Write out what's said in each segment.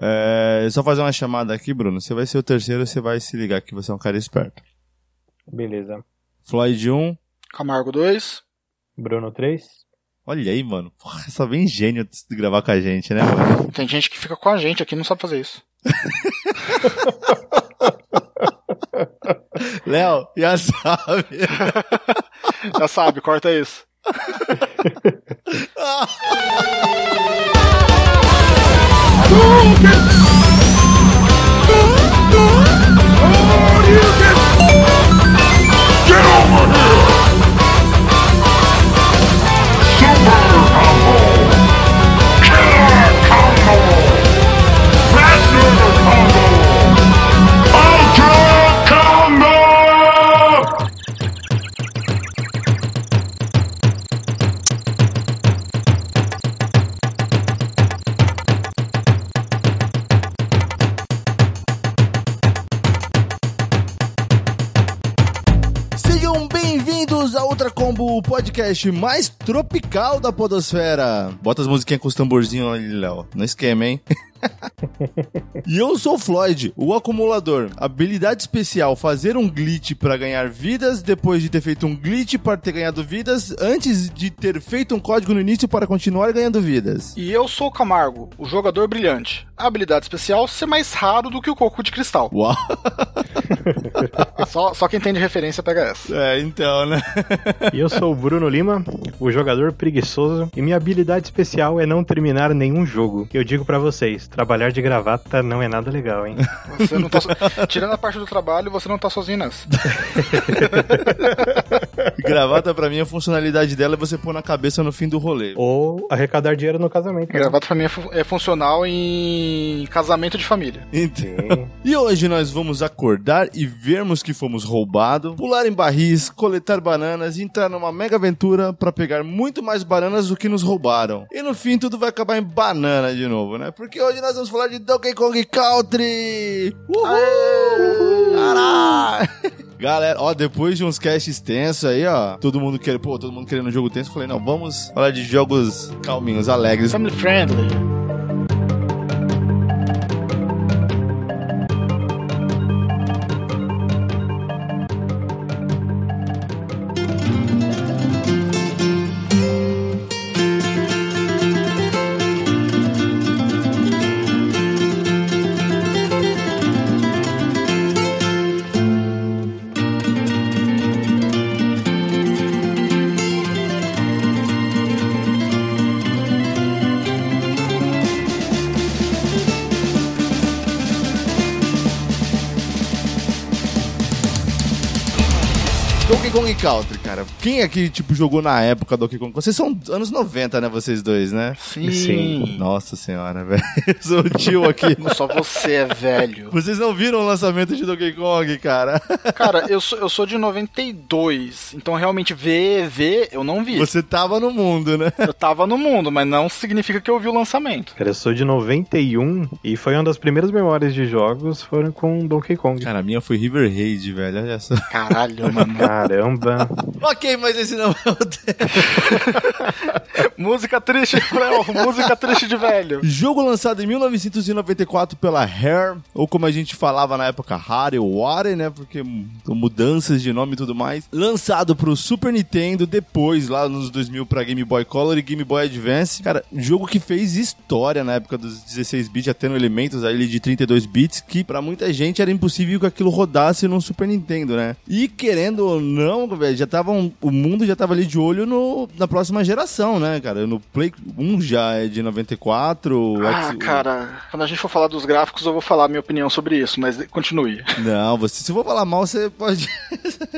É, só fazer uma chamada aqui, Bruno. Você vai ser o terceiro, você vai se ligar que você é um cara esperto. Beleza. Floyd 1. Camargo 2. Bruno 3. Olha aí, mano. Porra, só vem gênio de gravar com a gente, né, mano? Tem gente que fica com a gente aqui e não sabe fazer isso. Léo, já sabe. já sabe, corta isso. Tiger! O podcast mais tropical da podosfera. Bota as musiquinhas com os tamborzinhos ali, Léo. No esquema, hein? e eu sou o Floyd, o acumulador. Habilidade especial: fazer um glitch para ganhar vidas, depois de ter feito um glitch para ter ganhado vidas, antes de ter feito um código no início para continuar ganhando vidas. E eu sou o Camargo, o jogador brilhante. A habilidade especial ser mais raro do que o coco de cristal. Uau! só, só quem tem de referência pega essa. É, então, né? E eu sou o Bruno Lima, o jogador preguiçoso, e minha habilidade especial é não terminar nenhum jogo. Eu digo para vocês, trabalhar de gravata não é nada legal, hein? Você não tá so... Tirando a parte do trabalho, você não tá sozinho nessa. Gravata pra mim a funcionalidade dela é você pôr na cabeça no fim do rolê. Ou arrecadar dinheiro no casamento. né? Gravata pra mim é, fu é funcional em casamento de família. Então. E hoje nós vamos acordar e vermos que fomos roubados, pular em barris, coletar bananas e entrar numa mega aventura pra pegar muito mais bananas do que nos roubaram. E no fim tudo vai acabar em banana de novo, né? Porque hoje nós vamos falar de Donkey Kong Country! Uhul! Caralho! Galera, ó, depois de uns casts tensos aí, ó, todo mundo querendo, pô, todo mundo querendo um jogo tenso, eu falei, não, vamos falar de jogos calminhos, alegres. Family friendly. Quem aqui, tipo, jogou na época Donkey Kong? Vocês são anos 90, né, vocês dois, né? Sim. Sim. Nossa senhora, velho. Eu sou o tio aqui. Só você é velho. Vocês não viram o lançamento de Donkey Kong, cara? Cara, eu sou, eu sou de 92, então realmente ver, ver, eu não vi. Você tava no mundo, né? Eu tava no mundo, mas não significa que eu vi o lançamento. Cara, eu sou de 91 e foi uma das primeiras memórias de jogos foram com Donkey Kong. Cara, a minha foi River Raid, velho. Olha só. Caralho, mano. Caramba. ok, mas esse não é o tema. música triste, Léo, música triste de velho. Jogo lançado em 1994 pela Rare, ou como a gente falava na época, Rare ou Ware, né? Porque mudanças de nome e tudo mais. Lançado pro Super Nintendo, depois, lá nos 2000, pra Game Boy Color e Game Boy Advance. Cara, jogo que fez história na época dos 16 bits, já tendo elementos ali de 32 bits, que pra muita gente era impossível que aquilo rodasse num Super Nintendo, né? E querendo ou não, velho, já tava um- o mundo já tava ali de olho no, na próxima geração, né, cara? No Play 1 já é de 94. o Ah, X- cara, quando a gente for falar dos gráficos, eu vou falar a minha opinião sobre isso, mas continue. Não, você, se eu for falar mal, você pode.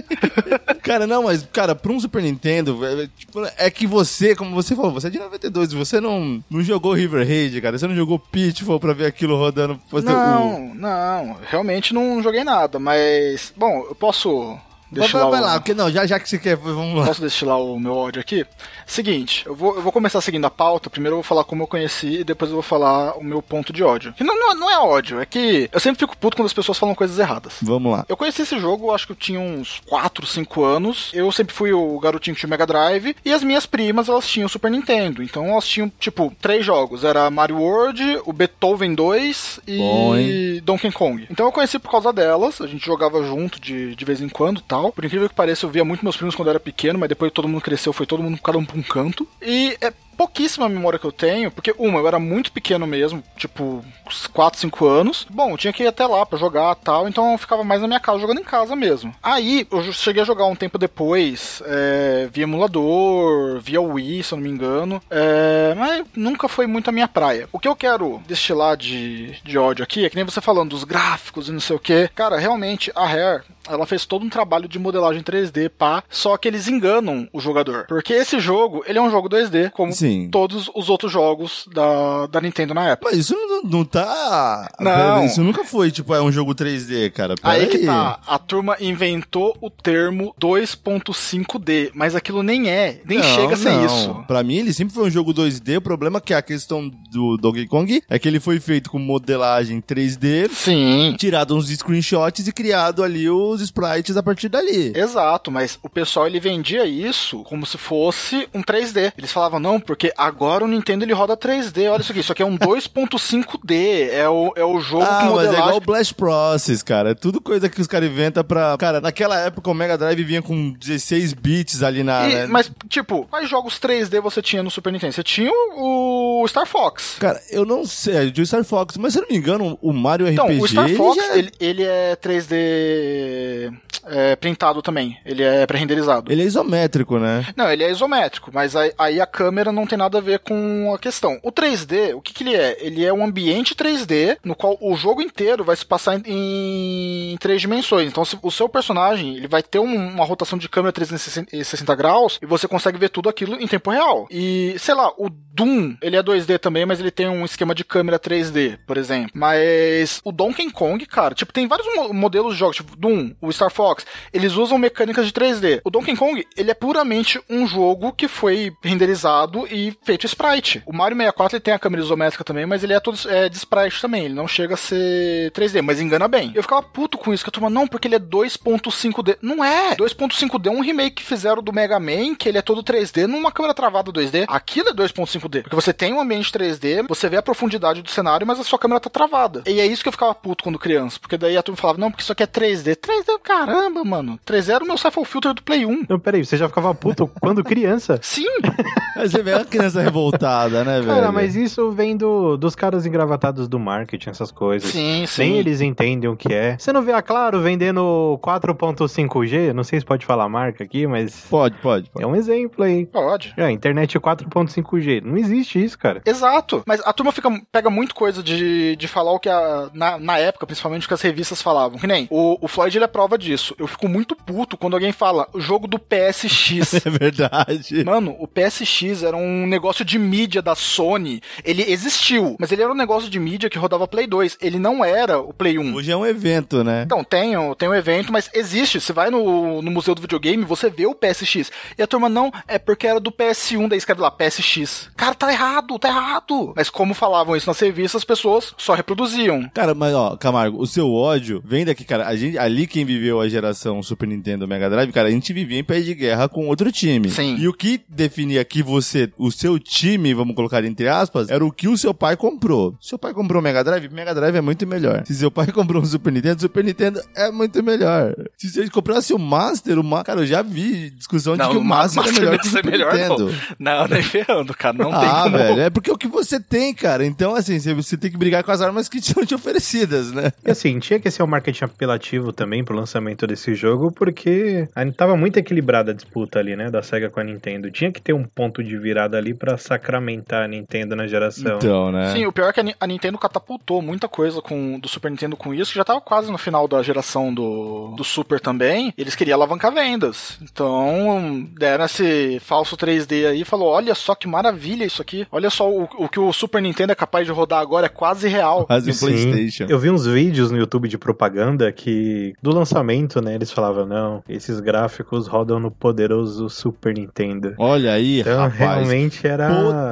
cara, não, mas, cara, pra um Super Nintendo, é, tipo, é que você, como você falou, você é de 92, você não, não jogou River Raid, cara, você não jogou Pitfall pra ver aquilo rodando. Você, o- Não, não, realmente não joguei nada, mas, bom, eu posso Vai, destilar vai o- lá, porque não, já, já que você quer, vamos lá. Posso destilar o meu ódio aqui? Seguinte, eu vou, eu vou começar seguindo a pauta. Primeiro eu vou falar como eu conheci e depois eu vou falar o meu ponto de ódio. Que não, não, não é ódio, é que eu sempre fico puto quando as pessoas falam coisas erradas. Vamos lá. Eu conheci esse jogo, acho que eu tinha uns 4, 5 anos. Eu sempre fui o garotinho que tinha o Mega Drive. E as minhas primas, elas tinham o Super Nintendo. Então elas tinham, tipo, três jogos. Era Mario World, o Beethoven 2 e Bom? Donkey Kong. Então eu conheci por causa delas. A gente jogava junto de, de vez em quando e tal. Por incrível que pareça, eu via muito meus primos quando eu era pequeno. Mas depois todo mundo cresceu, foi todo mundo cada um pra um canto. E é pouquíssima memória que eu tenho, porque uma, eu era muito pequeno mesmo, tipo, uns 4, 5 anos. Bom, eu tinha que ir até lá pra jogar tal, então eu ficava mais na minha casa, jogando em casa mesmo. Aí, eu cheguei a jogar um tempo depois, é, via emulador, via Wii, se eu não me engano, é, mas nunca foi muito a minha praia. O que eu quero destilar de, de ódio aqui é que nem você falando dos gráficos e não sei o que. Cara, realmente, a Rare, ela fez todo um trabalho de modelagem 3D, pá, só que eles enganam o jogador. Porque esse jogo, ele é um jogo 2D, como Sim. Todos os outros jogos da, da Nintendo na época. Mas isso não, não tá. Não. Isso nunca foi, tipo, é um jogo 3D, cara. Pera Aí que tá, a turma inventou o termo 2.5D, mas aquilo nem é, nem Não, chega a ser não. isso. Pra mim, ele sempre foi um jogo 2D. O problema é que a questão do Donkey Kong é que ele foi feito com modelagem 3D, Sim. tirado uns screenshots e criado ali os sprites a partir dali. Exato, mas o pessoal ele vendia isso como se fosse um 3D. Eles falavam, não, porque agora o Nintendo ele roda 3D. Olha isso aqui, isso aqui é um 2.5D. É o, é o jogo Ah, com mas é modelagem. igual o Blast Process, cara. É tudo coisa que os caras inventam pra. Cara, naquela época o Mega Drive vinha com 16 bits ali na. E- né? Mas, tipo, quais jogos 3D você tinha no Super Nintendo? Você tinha o, o Star Fox. Cara, eu não sei, de Star Fox, mas se eu não me engano, o Mario Então, RPG. o Star ele Fox, já- ele, ele é 3D é, printado também. Ele é pré-renderizado. ele é isométrico, né? Não, ele é isométrico, mas aí, aí a câmera não tem nada a ver com a questão. O 3D, o que, que ele é? Ele é um ambiente 3D no qual o jogo inteiro vai se passar em, em três dimensões. Então, se- o seu personagem ele vai ter um- uma rotação de câmera 360 graus e você consegue ver tudo aquilo em tempo real. E, sei lá, o Doom, ele é 2D também, mas ele tem um esquema de câmera 3D, por exemplo. Mas o Donkey Kong, cara, tipo, tem vários mo- modelos de jogos, tipo Doom, o Star Fox, eles usam mecânicas de 3D. O Donkey Kong, ele é puramente um jogo que foi renderizado e feito sprite. O Mario 64 ele tem a câmera isométrica também, mas ele é todo é, de sprite também, ele não chega a ser 3D, mas engana bem. Eu ficava puto com isso, que a turma, não, porque ele é 2.5D. Não é! 2.5D é um remake que fizeram do Mega Man, que ele é todo 3D numa câmera travada 2D. Aquilo é 2.5D, porque você tem um ambiente 3D, você vê a profundidade do cenário, mas a sua câmera tá travada. E é isso que eu ficava puto quando criança, porque daí a turma falava, não, porque isso aqui é 3D. 3D, caramba, mano. 3D era o meu Cypher Filter do Play 1. Não, peraí, você já ficava puto quando criança? Sim! Mas você vê a criança revoltada, né, velho? Cara, mas isso vem do, dos caras engravatados do marketing, essas coisas. sim, sim. Nem eles entendem o que é. Você não vê a Claro vendendo 4.5G? Não sei se pode falar a marca aqui, mas Pode, pode, pode. é um exemplo aí. Pode. É, internet 4.5G. Não existe isso, cara. Exato. Mas a turma fica, pega muito coisa de, de falar o que a, na, na época, principalmente, o que as revistas falavam. Que nem o, o Floyd ele é prova disso. Eu fico muito puto quando alguém fala o jogo do PSX. É verdade. Mano, o PSX era um negócio de mídia da Sony. Ele existiu, mas ele era um negócio de mídia que rodava Play 2. Ele não era o Play 1. Hoje é um evento, né? Então, tem, tem um evento, mas existe. Você vai no, no Museu do Videogame, você vê o PSX. E a turma, não, é porque era do PS1, daí escreve lá, PSX. Cara, tá errado, tá errado. Mas como falavam isso nas revistas, as pessoas só reproduziam. Cara, mas ó, Camargo, o seu ódio vem daqui, cara. A gente, ali quem viveu a geração Super Nintendo Mega Drive, cara, a gente vivia em pé de guerra com outro time. Sim. E o que definia que você, o seu time, vamos colocar entre aspas, era o que o seu pai comprou. Seu pai comprou um Mega Drive, Mega Drive é muito melhor. Se seu pai comprou um Super Nintendo, Super Nintendo é muito melhor. Se você comprasse o Master, o Ma... cara, eu já vi discussão de que o Master, é melhor que o Super Nintendo. Não, nem ferrando, cara. Não ah, velho, é porque é o que você tem, cara. Então, assim, você- você tem que brigar com as armas que são te oferecidas, né? E assim, tinha que ser um marketing apelativo também pro lançamento desse jogo, porque a- tava muito equilibrada a disputa ali, né, da SEGA com a Nintendo. Tinha que ter um ponto de virada ali pra sacramentar a Nintendo na geração. Então, né? Sim, o pior é que a Ni- a Nintendo catapultou muita coisa com, do Super Nintendo com isso, que já tava quase no final da geração do, do Super também. Eles queriam alavancar vendas. Então, deram esse falso 3D aí e falou: olha só que maravilha isso aqui. Olha só o, o que o Super Nintendo é capaz de rodar agora, é quase real. Quase um Sim. Playstation. Eu vi uns vídeos no YouTube de propaganda que, do lançamento, né, eles falavam, não, esses gráficos rodam no poderoso Super Nintendo. Olha aí, Então. Realmente era...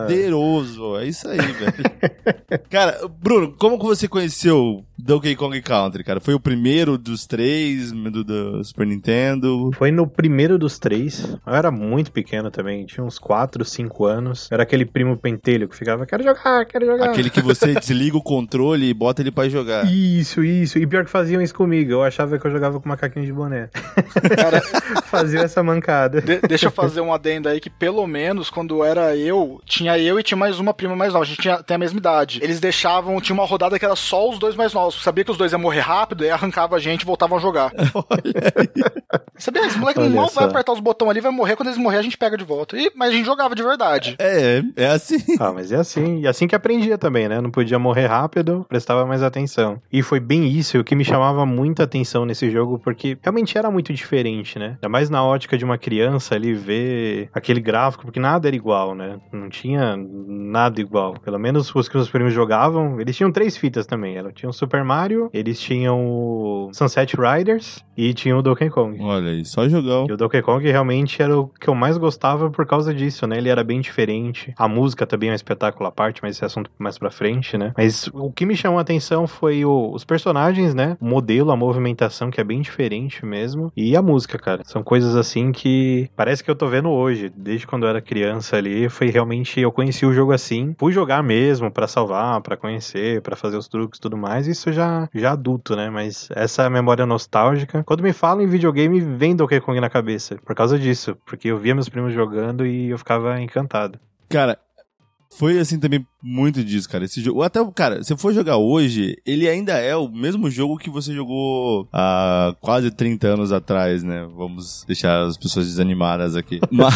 Poderoso. É isso aí, velho. cara, Bruno, como que você conheceu Donkey Kong Country, cara? Foi o primeiro dos três do, do Super Nintendo? Foi no primeiro dos três. Eu era muito pequeno também, tinha uns 4, 5 anos. Era aquele primo pentelho que ficava, quero jogar, quero jogar. Aquele que você desliga o controle e bota ele pra jogar. Isso, isso. E pior que faziam isso comigo. Eu achava que eu jogava com macaquinho de boné. Cara, Faziam essa mancada. de- deixa eu fazer um adendo aí que pelo menos quando era eu, tinha eu e tinha mais uma prima mais nova. A gente tinha, tem a mesma idade. Eles deixavam, tinha uma rodada que era só os dois mais novos. Sabia que os dois iam morrer rápido, aí arrancava a gente e voltavam a jogar. Sabia? Esse moleque Olha mal só. vai apertar os botões ali, vai morrer. Quando eles morrer, a gente pega de volta. E, mas a gente jogava de verdade. É, é assim. Ah, mas é assim. E assim que aprendia também, né? Não podia morrer rápido, prestava mais atenção. E foi bem isso o que me chamava muita atenção nesse jogo, porque realmente era muito diferente, né? Ainda mais na ótica de uma criança ali ver aquele gráfico, porque nada era igual, né? Não tinha nada igual. Pelo menos os que os primos jogavam, eles tinham três fitas também. Eles tinham o Super Mario, eles tinham o Sunset Riders e tinham o Donkey Kong. Olha aí, só jogão. E o Donkey Kong realmente era o que eu mais gostava por causa disso, né? Ele era bem diferente. A música também é um espetáculo à parte, mas esse assunto mais pra frente, né? Mas o que me chamou a atenção foi o- os personagens, né? O modelo, a movimentação, que é bem diferente mesmo. E a música, cara. São coisas assim que parece que eu tô vendo hoje. Desde quando eu era criança ali, foi realmente. Eu conheci o jogo assim. Fui jogar mesmo pra salvar, pra conhecer, pra fazer os truques e tudo mais. Isso já, já adulto, né? Mas essa memória nostálgica. Quando me falam em videogame, vem Donkey Kong na cabeça. Por causa disso. Porque eu via meus primos jogando e eu ficava encantado. Cara, foi assim também muito disso, cara. Esse jogo, até, cara, se for jogar hoje, ele ainda é o mesmo jogo que você jogou há quase 30 anos atrás, né? Vamos deixar as pessoas desanimadas aqui. Mas,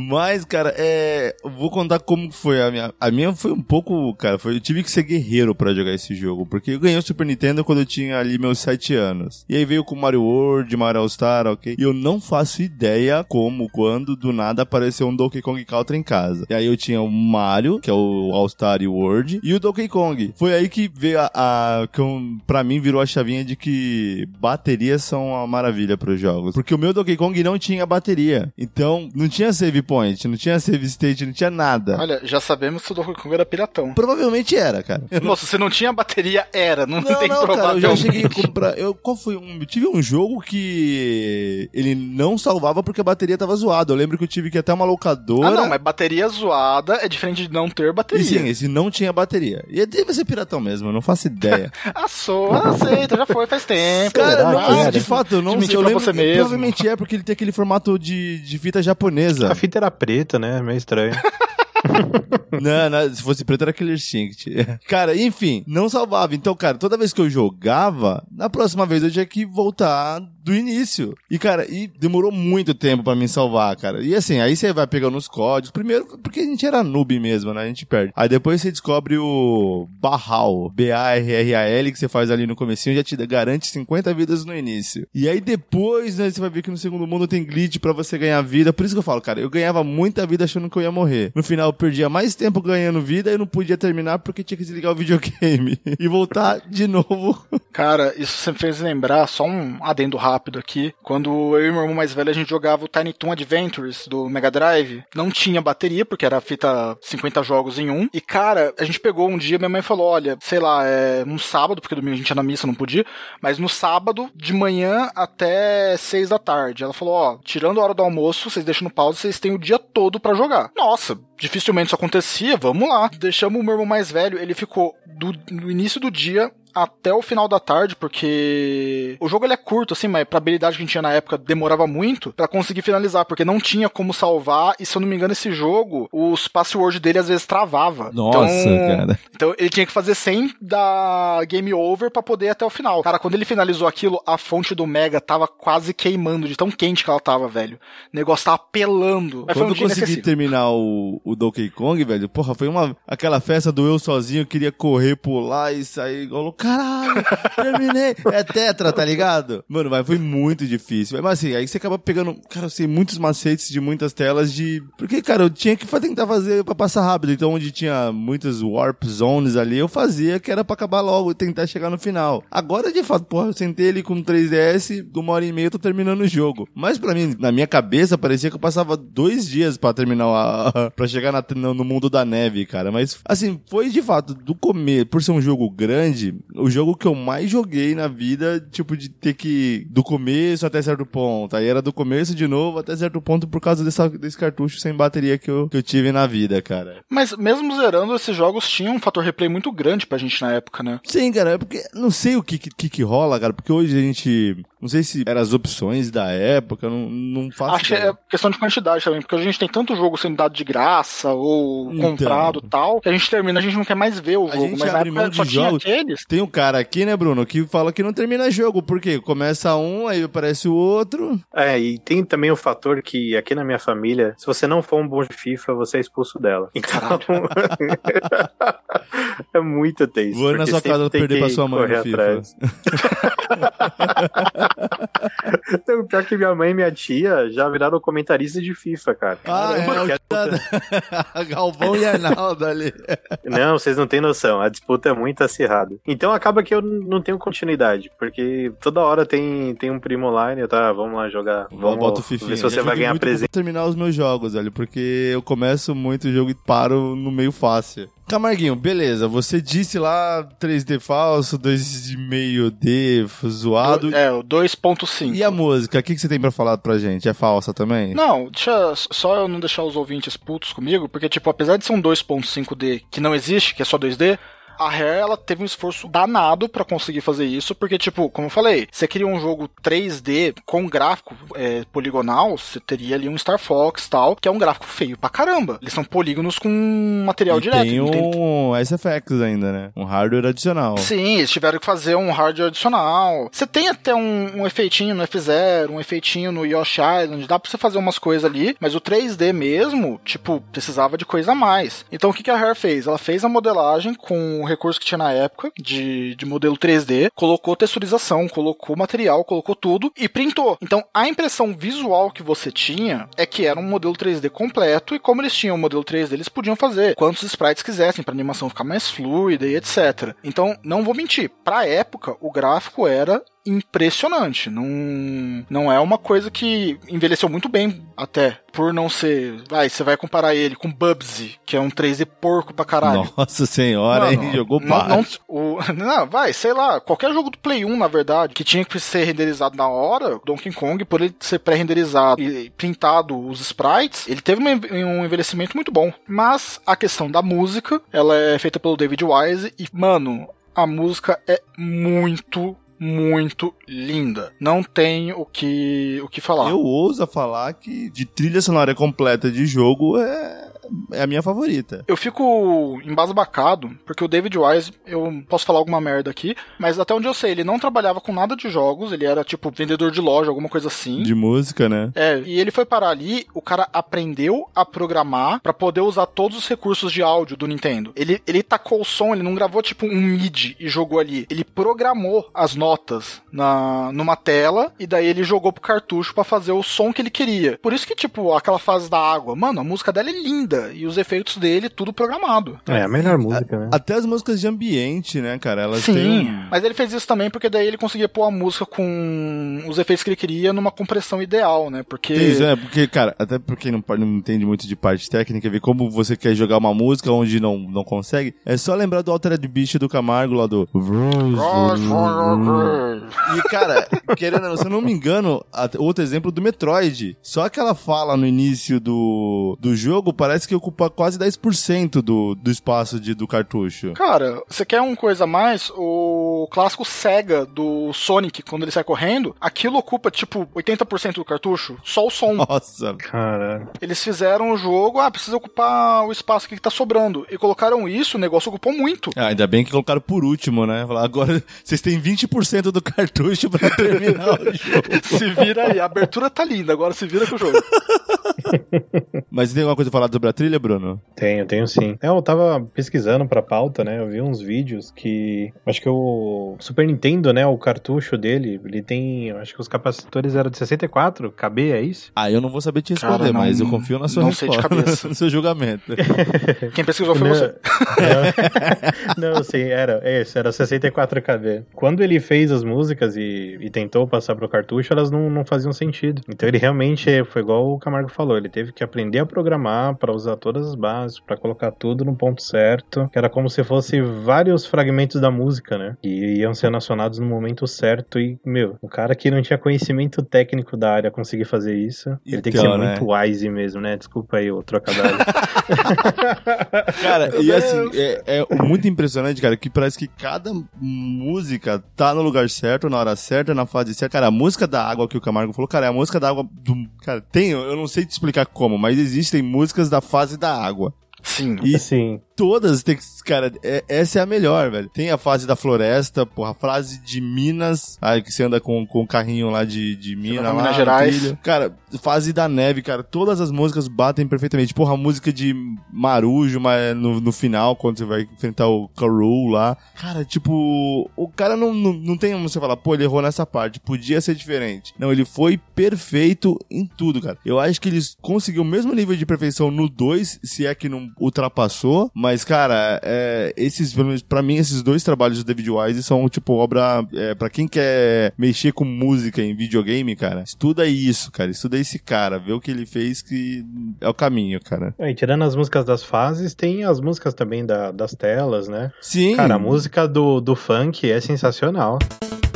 mas cara, é, vou contar como foi a minha. A minha foi um pouco, cara, foi, eu tive que ser guerreiro pra jogar esse jogo, porque eu ganhei o Super Nintendo quando eu tinha ali meus 7 anos. E aí veio com Mario World, Mario All Star, ok? E eu não faço ideia como, quando, do nada apareceu um Donkey Kong Country em casa. E aí eu tinha o Mario, que é o All Star e World, e o Donkey Kong. Foi aí que veio a, a que eu, pra mim virou a chavinha de que baterias são uma maravilha pros jogos. Porque o meu Donkey Kong não tinha bateria. Então, não tinha save point, não tinha save state, não tinha nada. Olha, já sabemos que o Donkey Kong era piratão. Provavelmente era, cara. Moço, se não tinha bateria, era. Não, Não, tem não, cara, eu já cheguei a comprar. Eu, qual foi um. Eu tive um jogo que ele não salvava porque a bateria tava zoada. Eu lembro que eu tive que ir até uma locadora. Ah, não, mas bateria zoada é diferente de não ter bateria. E sim, esse não tinha bateria. E deve ser piratão mesmo, eu não faço ideia. Ah, sou, aceita, já foi faz tempo. Cara, não, era? de fato, eu não sei. Eu lembro você mesmo. provavelmente é porque ele tem aquele formato de, de fita japonesa. A fita era preta, né? Meio estranho. não, não, se fosse preto era Killer Instinct. Cara, enfim, não salvava. Então, cara, toda vez que eu jogava, na próxima vez eu tinha que voltar do início. E, cara, e demorou muito tempo pra me salvar, cara. E assim, aí você vai pegando os códigos. Primeiro, porque a gente era noob mesmo, né? A gente perde. Aí depois você descobre o Barral, B-A-R-R-A-L, que você faz ali no comecinho, já te garante 50 vidas no início. E aí depois, né, você vai ver que no segundo mundo tem glitch pra você ganhar vida. Por isso que eu falo, cara, eu ganhava muita vida achando que eu ia morrer. No final, eu perdia mais tempo ganhando vida e não podia terminar porque tinha que desligar o videogame e voltar de novo. Cara, isso sempre fez lembrar, só um adendo rápido aqui. Quando eu e meu irmão mais velho a gente jogava o Tiny Toon Adventures do Mega Drive, não tinha bateria, porque era fita 50 jogos em um. E cara, a gente pegou um dia, minha mãe falou: olha, sei lá, é um sábado, porque domingo a gente ia na missa, não podia, mas no sábado, de manhã até 6 da tarde. Ela falou: ó, tirando a hora do almoço, vocês deixam no pause, vocês têm o dia todo pra jogar. Nossa, dificilmente isso acontecia, vamos lá. Deixamos o meu irmão mais velho, ele ficou do, no início do dia até o final da tarde, porque o jogo ele é curto, assim, mas pra habilidade que a gente tinha na época demorava muito pra conseguir finalizar, porque não tinha como salvar, e se eu não me engano, esse jogo, os passwords dele às vezes travava. Nossa, então, cara. Então ele tinha que fazer 100 da game over pra poder ir até o final. Cara, quando ele finalizou aquilo, a fonte do Mega tava quase queimando de tão quente que ela tava, velho. O negócio tava pelando. Mas Quando um eu consegui terminar o, o Donkey Kong, velho, porra, foi uma aquela festa do eu sozinho, eu queria correr, pular e sair igual, caralho, terminei. É tetra, tá ligado? Mano, mas foi muito difícil. Mas assim, aí você acaba pegando, cara, eu sei muitos macetes de muitas telas de... Porque, cara, eu tinha que tentar fazer pra passar rápido, então onde tinha muitas warp zones ali, eu fazia que era pra acabar logo e tentar chegar no final. Agora, de fato, porra, eu sentei ali com um 3DS, de uma hora e meia eu tô terminando o jogo. Mas pra mim, na minha cabeça, parecia que eu passava dois dias pra terminar a, pra chegar na- no, no mundo da neve, cara. Mas, assim, foi de fato, do começo, por ser um jogo grande, o jogo que eu mais joguei na vida, tipo, de ter que, do começo até certo ponto. Aí era do começo de novo até certo ponto por causa dessa, desse cartucho sem bateria que eu, que eu tive na vida, cara. Mas mesmo zerando, esses jogos tinham um fator replay muito grande pra gente na época, né? Sim, cara, é porque não sei o que, que, que rola, cara, porque hoje a gente. Não sei se eram as opções da época, não, não faço. Acho que ideia. é questão de quantidade também, porque a gente tem tanto jogo sendo dado de graça ou Então. comprado e tal, que a gente termina, a gente não quer mais ver o A jogo. gente Mas na época só de tinha jogos. aqueles. Tem um cara aqui, né, Bruno, que fala que não termina jogo. Por quê? Começa um, aí aparece o outro. É, e tem também o fator que aqui na minha família, se você não for um bom de FIFA, você é expulso dela. Então. é muito tenso. Vou na porque sua casa perder que pra sua mãe no FIFA. então, pior que minha mãe e minha tia já viraram comentaristas de FIFA, cara. Ah, é, Porque o cara- Galvão e Arnaldo ali. Não, vocês não têm noção. A disputa é muito acirrada. Então acaba que eu não tenho continuidade. Porque toda hora tem, tem um primo online, tá? Vamos lá jogar. Vamos Bota o Fifinha. ver se você vai ganhar presente. terminar os meus jogos, velho, porque eu começo muito o jogo e paro no meio fácil. Camarguinho, beleza, você disse lá 3D falso, 2,5D zoado. É, o 2.5. E a música, o que, que você tem pra falar pra gente? É falsa também? Não, deixa só eu não deixar os ouvintes putos comigo, porque, tipo, apesar de ser um 2.5D que não existe, que é só 2D, a Rare, ela teve um esforço danado pra conseguir fazer isso, porque, tipo, como eu falei, você queria um jogo 3D com gráfico é, poligonal, você teria ali um Star Fox e tal, que é um gráfico feio pra caramba. Eles são polígonos com material E direto. tem não tem- um SFX ainda, né? Um hardware adicional. Sim, eles tiveram que fazer um hardware adicional. Você tem até um, um efeitinho no F0, um efeitinho no Yoshi Island, dá pra você fazer umas coisas ali, mas o 3D mesmo, tipo, precisava de coisa a mais. Então o que, que a Rare fez? Ela fez a modelagem com o recurso que tinha na época de, de modelo 3D, colocou texturização, colocou material, colocou tudo e printou. Então a impressão visual que você tinha é que era um modelo 3D completo e como eles tinham o modelo 3D, eles podiam fazer quantos sprites quisessem pra animação ficar mais fluida e etc. Então, não vou mentir, pra época o gráfico era impressionante. Não, não é uma coisa que envelheceu muito bem, até. Por não ser. Vai, você vai comparar ele com Bubsy, que é um 3D porco pra caralho. Nossa senhora, hein? Mano, Jogou não, não, o, não, vai, sei lá, qualquer jogo do Play 1, na verdade, que tinha que ser renderizado na hora, Donkey Kong, por ele ser pré-renderizado e printado os sprites, ele teve um envelhecimento muito bom. Mas a questão da música, ela é feita pelo David Wise e, mano, a música é muito muito linda. Não tem o que o que falar. Eu ouso falar que de trilha sonora completa de jogo é, é a minha favorita. Eu fico embasbacado, porque o David Wise, eu posso falar alguma merda aqui, mas até onde eu sei, ele não trabalhava com nada de jogos, ele era tipo vendedor de loja, alguma coisa assim. De música, né? É, e ele foi parar ali, o cara aprendeu a programar pra poder usar todos os recursos de áudio do Nintendo. Ele, ele tacou o som, ele não gravou tipo um MIDI e jogou ali. Ele programou as notas na, numa tela e daí ele jogou pro cartucho pra fazer o som que ele queria. Por isso que, tipo, aquela fase da água, mano, a música dela é linda e os efeitos dele, tudo programado. É, a melhor música, né? Até as músicas de ambiente, né, cara? Elas Sim, têm. mas ele fez isso também porque daí ele conseguia pôr a música com os efeitos que ele queria numa compressão ideal, né? Porque. Isso, é, porque, cara, até pra quem não, não entende muito de parte técnica, ver como você quer jogar uma música onde não, não consegue, é só lembrar do Altered Beast do Camargo lá do. E, cara, querendo, ou não, se eu não me engano, a- outro exemplo do Metroid. Só aquela fala no início do, do jogo parece que ocupa quase 10% do, do espaço de, do cartucho. Cara, você quer uma coisa a mais? O clássico Sega do Sonic, quando ele sai correndo, aquilo ocupa tipo 80% do cartucho, só o som. Nossa. Caralho. Eles fizeram o jogo, ah, precisa ocupar o espaço aqui que tá sobrando. E colocaram isso, o negócio ocupou muito. Ah, ainda bem que colocaram por último, né? Falar, agora vocês têm 20% do cartucho pra terminar o jogo. Se vira aí, a abertura tá linda, agora se vira com o jogo. Mas tem alguma coisa a falar sobre a trilha, Bruno? Tenho, tenho sim. É, eu tava pesquisando pra pauta, né? Eu vi uns vídeos que. Acho que o Super Nintendo, né? O cartucho dele, ele tem. Acho que os capacitores eram de 64 KB, é isso? Ah, eu não vou saber te responder, Cara, não- mas eu confio na sua não sei de resposta, cabeça. no seu julgamento. Quem pesquisou foi você. Não, não, sim, era. Esse, era 64 KB. Quando ele fez as músicas e, e tentou passar pro cartucho, elas não, não faziam sentido. Então ele realmente foi igual o Camargo falou, ele teve que aprender a programar pra usar todas as bases, pra colocar tudo no ponto certo, que era como se fosse vários fragmentos da música, né? E iam ser acionados no momento certo e, meu, o cara que não tinha conhecimento técnico da área conseguir fazer isso, ele tem que ser Então, né? muito wise mesmo, né? Desculpa aí o trocadilho. Cara, e assim, é, é muito impressionante, cara, que parece que cada música tá no lugar certo, na hora certa, na fase certa. Cara, a música da água que o Camargo falou, cara, é a música da água do. Cara, tem, eu não sei te explicar como, mas existem músicas da fase da água. Sim. E Sim. Todas tem que. Cara, é- essa é a melhor, velho. Tem a fase da floresta, porra, a fase de Minas, aí que você anda com, com o carrinho lá de, de Minas. lá, Minas na Gerais. Cara, fase da neve, cara. Todas as músicas batem perfeitamente. Porra, a música de Marujo mas no, no final, quando você vai enfrentar o Karul lá. Cara, tipo, o cara não, não, não tem como você falar, pô, ele errou nessa parte, podia ser diferente. Não, ele foi perfeito em tudo, cara. Eu acho que eles conseguiu o mesmo nível de perfeição no 2, se é que não ultrapassou, mas, cara, é, esses, pelo menos pra mim, esses dois trabalhos do David Wise são, tipo, obra, é, pra quem quer mexer com música em videogame, cara, estuda isso, cara, estuda esse cara, vê o que ele fez que é o caminho, cara. É, E tirando as músicas das fases, tem as músicas também da- das telas, né? Sim. Cara, a música do, do funk é sensacional. Até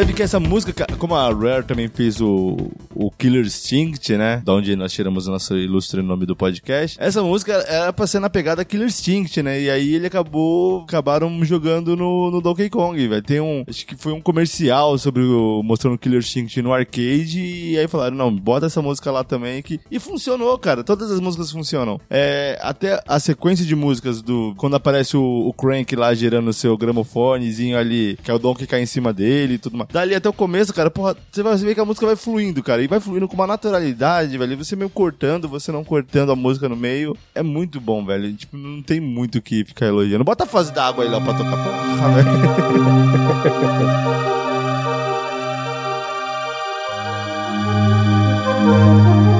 vi que essa música, ca- como a Rare também fez o, o Killer Instinct, né? Da onde nós tiramos o nosso ilustre nome do podcast. Essa música era pra ser na pegada Killer Instinct, né? E aí ele acabou, acabaram jogando no, no Donkey Kong, velho. Tem um, acho que foi um comercial sobre o, mostrando Killer Instinct no arcade e aí falaram, não, bota essa música lá também que... E funcionou, cara. Todas as músicas funcionam. É, até a sequência de músicas do... Quando aparece o, o Crank lá girando o seu gramofonezinho ali, que é o Donkey cai em cima dele e tudo mais. Dali até o começo, cara, porra, você vai ver que a música vai fluindo, cara. E vai fluindo com uma naturalidade, velho. Você meio cortando, você não cortando a música no meio. É muito bom, velho. Tipo, não tem muito o que ficar elogiando. Bota a fase da água aí lá pra tocar. Porra, velho.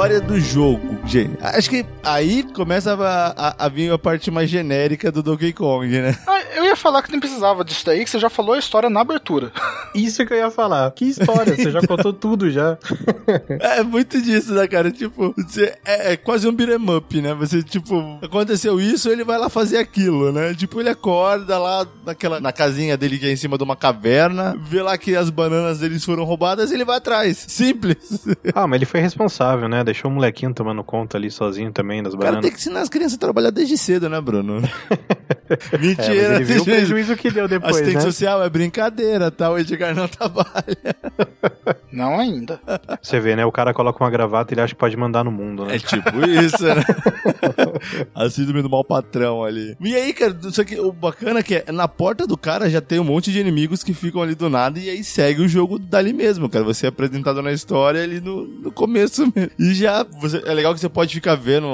História do jogo, gente. Acho que aí começa a, a- a vir a parte mais genérica do Donkey Kong, né? Ah, eu ia falar que nem precisava disso daí, que você já falou a história na abertura. Isso que eu ia falar. Que história, você já contou tudo já. É muito disso, né, cara? Tipo, você, é, é quase um beat'em up, né? Você, tipo, aconteceu isso, ele vai lá fazer aquilo, né? Tipo, ele acorda lá naquela, na casinha dele que é em cima de uma caverna, vê lá que as bananas deles foram roubadas e ele vai atrás. Simples. Ah, mas ele foi responsável, né? Deixou o molequinho tomando conta ali sozinho também das O cara bananas. tem que ensinar as crianças a trabalhar desde cedo, né, Bruno? É, mas Mentira, ele viu o prejuízo que deu depois, Assistente né? social é brincadeira, tá? O Edgar não trabalha. Não ainda. Você vê, né? O cara coloca uma gravata e ele acha que pode mandar no mundo, né? É tipo isso, né? A síndrome do mau patrão ali. E aí, cara, só que o bacana é que é, na porta do cara já tem um monte de inimigos que ficam ali do nada e aí segue o jogo dali mesmo, cara. Você é apresentado na história ali no, no começo mesmo. E já, você- é legal que você pode ficar vendo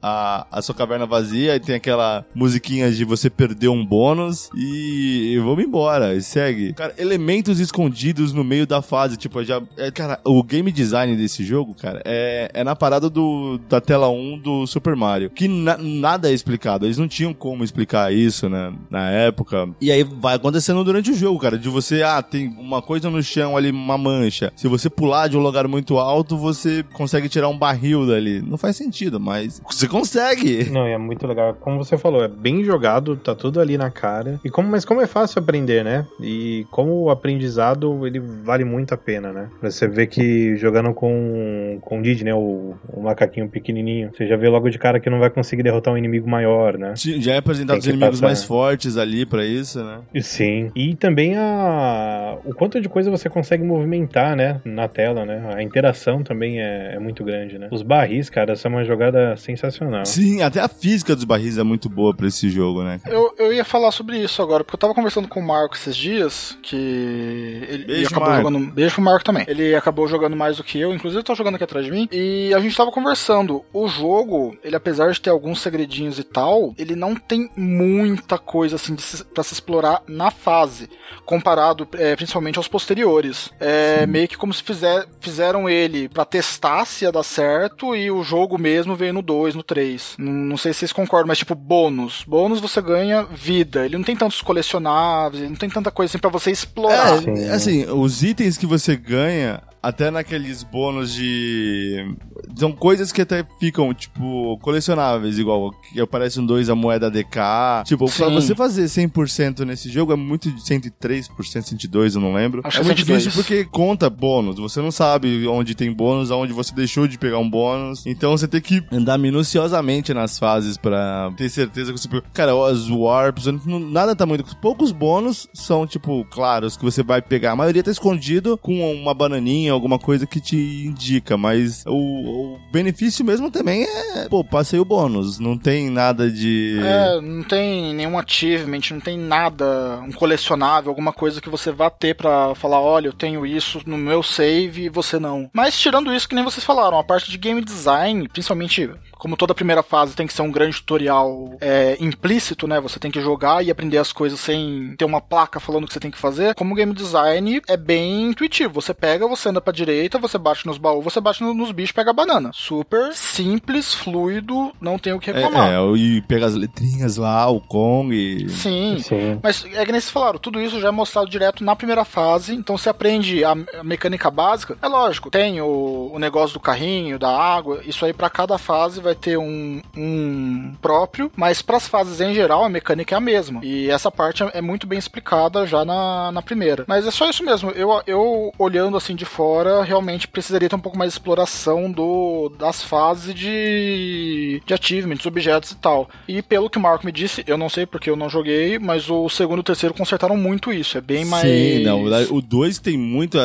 a, a sua caverna vazia e tem aquela musiquinha de você perder um bônus e, vamos embora, e segue. Cara, elementos escondidos no meio da fase, tipo, já... é, cara, o game design desse jogo, cara, é, é na parada do, da tela 1 do Super Mario, que na- nada é explicado, eles não tinham como explicar isso, né, na época. E aí vai acontecendo durante o jogo, cara, de você, ah, tem uma coisa no chão ali, uma mancha. Se você pular de um lugar muito alto, você consegue tirar um barril dali. Não faz sentido, mas você consegue. Não, é muito legal. Como você falou, é bem jogado, tá tudo ali na cara. E como, mas como é fácil aprender, né? E como o aprendizado, ele vale muito a pena, né? Você vê que jogando com, com o Didi, né? O, o macaquinho pequenininho, você já vê logo de cara que não vai conseguir derrotar um inimigo maior, né? Já é apresentado os inimigos passar. mais fortes ali pra isso, né? Sim. E também a o quanto de coisa você consegue movimentar, né, na tela, né? A interação também é, é muito grande, né? Os barris, cara, essa é uma jogada sensacional. Sim, até a física dos barris é muito boa pra esse jogo, né? Cara? Eu, eu ia falar sobre isso agora, porque eu tava conversando com o Marco esses dias, que ele, ele Beijo, acabou Marco. jogando. Beijo pro Marco também. Ele acabou jogando mais do que eu, inclusive tá jogando aqui atrás de mim. E a gente tava conversando. O jogo, ele apesar de ter alguns segredinhos e tal, ele não tem muita coisa assim de se, pra se explorar na fase, comparado é, principalmente aos posteriores. É meio que como se fizer, fizeram ele pra testar se ia dar certo e o jogo mesmo veio no 2, no 3. Não, não sei se vocês concordam, mas tipo bônus. Bônus você ganha vida. Ele não tem tantos colecionáveis, ele não tem tanta coisa assim pra você explorar. É, assim, os itens que você ganha, até naqueles bônus de. São coisas que até ficam, tipo, colecionáveis, igual que aparece um 2 a moeda DK. Tipo, pra Sim. você fazer 100% nesse jogo é muito de 103%, 102%, eu não lembro. Acho é muito 102. difícil porque conta bônus. Você não sabe onde tem bônus, aonde você deixou de pegar um bônus. Então você tem que andar minuciosamente nas fases pra ter certeza que você. Cara, as warps, nada tá muito. Poucos bônus são, tipo, claros que você vai pegar. A maioria tá escondido com uma bananinha, alguma coisa que te indica. Mas o, o benefício mesmo também é, pô, passei o bônus. Não tem nada de. É, não tem nenhum achievement, não tem nada, um colecionável, alguma coisa que você vá ter pra falar, olha, eu tenho isso no meu save e você não. Mas tirando isso, que nem vocês falaram, a parte de game design, principalmente como toda primeira fase tem que ser um grande tutorial é, implícito, né? Você tem que jogar e aprender as coisas sem ter uma placa falando o que você tem que fazer. Como game design é bem intuitivo. Você pega, você anda pra direita, você bate nos baús, você bate no- nos bichos, pega a banana. Super simples, fluido, não tem o que reclamar. É, é, e pega as letrinhas lá, o Kong e. Sim. Sim. Mas é que nem vocês falaram, tudo isso já é mostrado direto na primeira fase, então você aprende a, a mecânica básica. É lógico, tem o, o negócio do carrinho, da água, isso aí pra cada fase vai ter um, um próprio, mas pras fases em geral a mecânica é a mesma. E essa parte é, é muito bem explicada já na, na primeira. Mas é só isso mesmo, eu, eu olhando assim de fora, realmente precisaria ter um pouco mais de exploração do, das fases de, de achievements, objetos e tal. E pelo que o Marco me disse, eu não sei porque eu não joguei, mas o segundo e o terceiro consertaram muito isso. É bem mais. Sim, não. O 2 tem muito.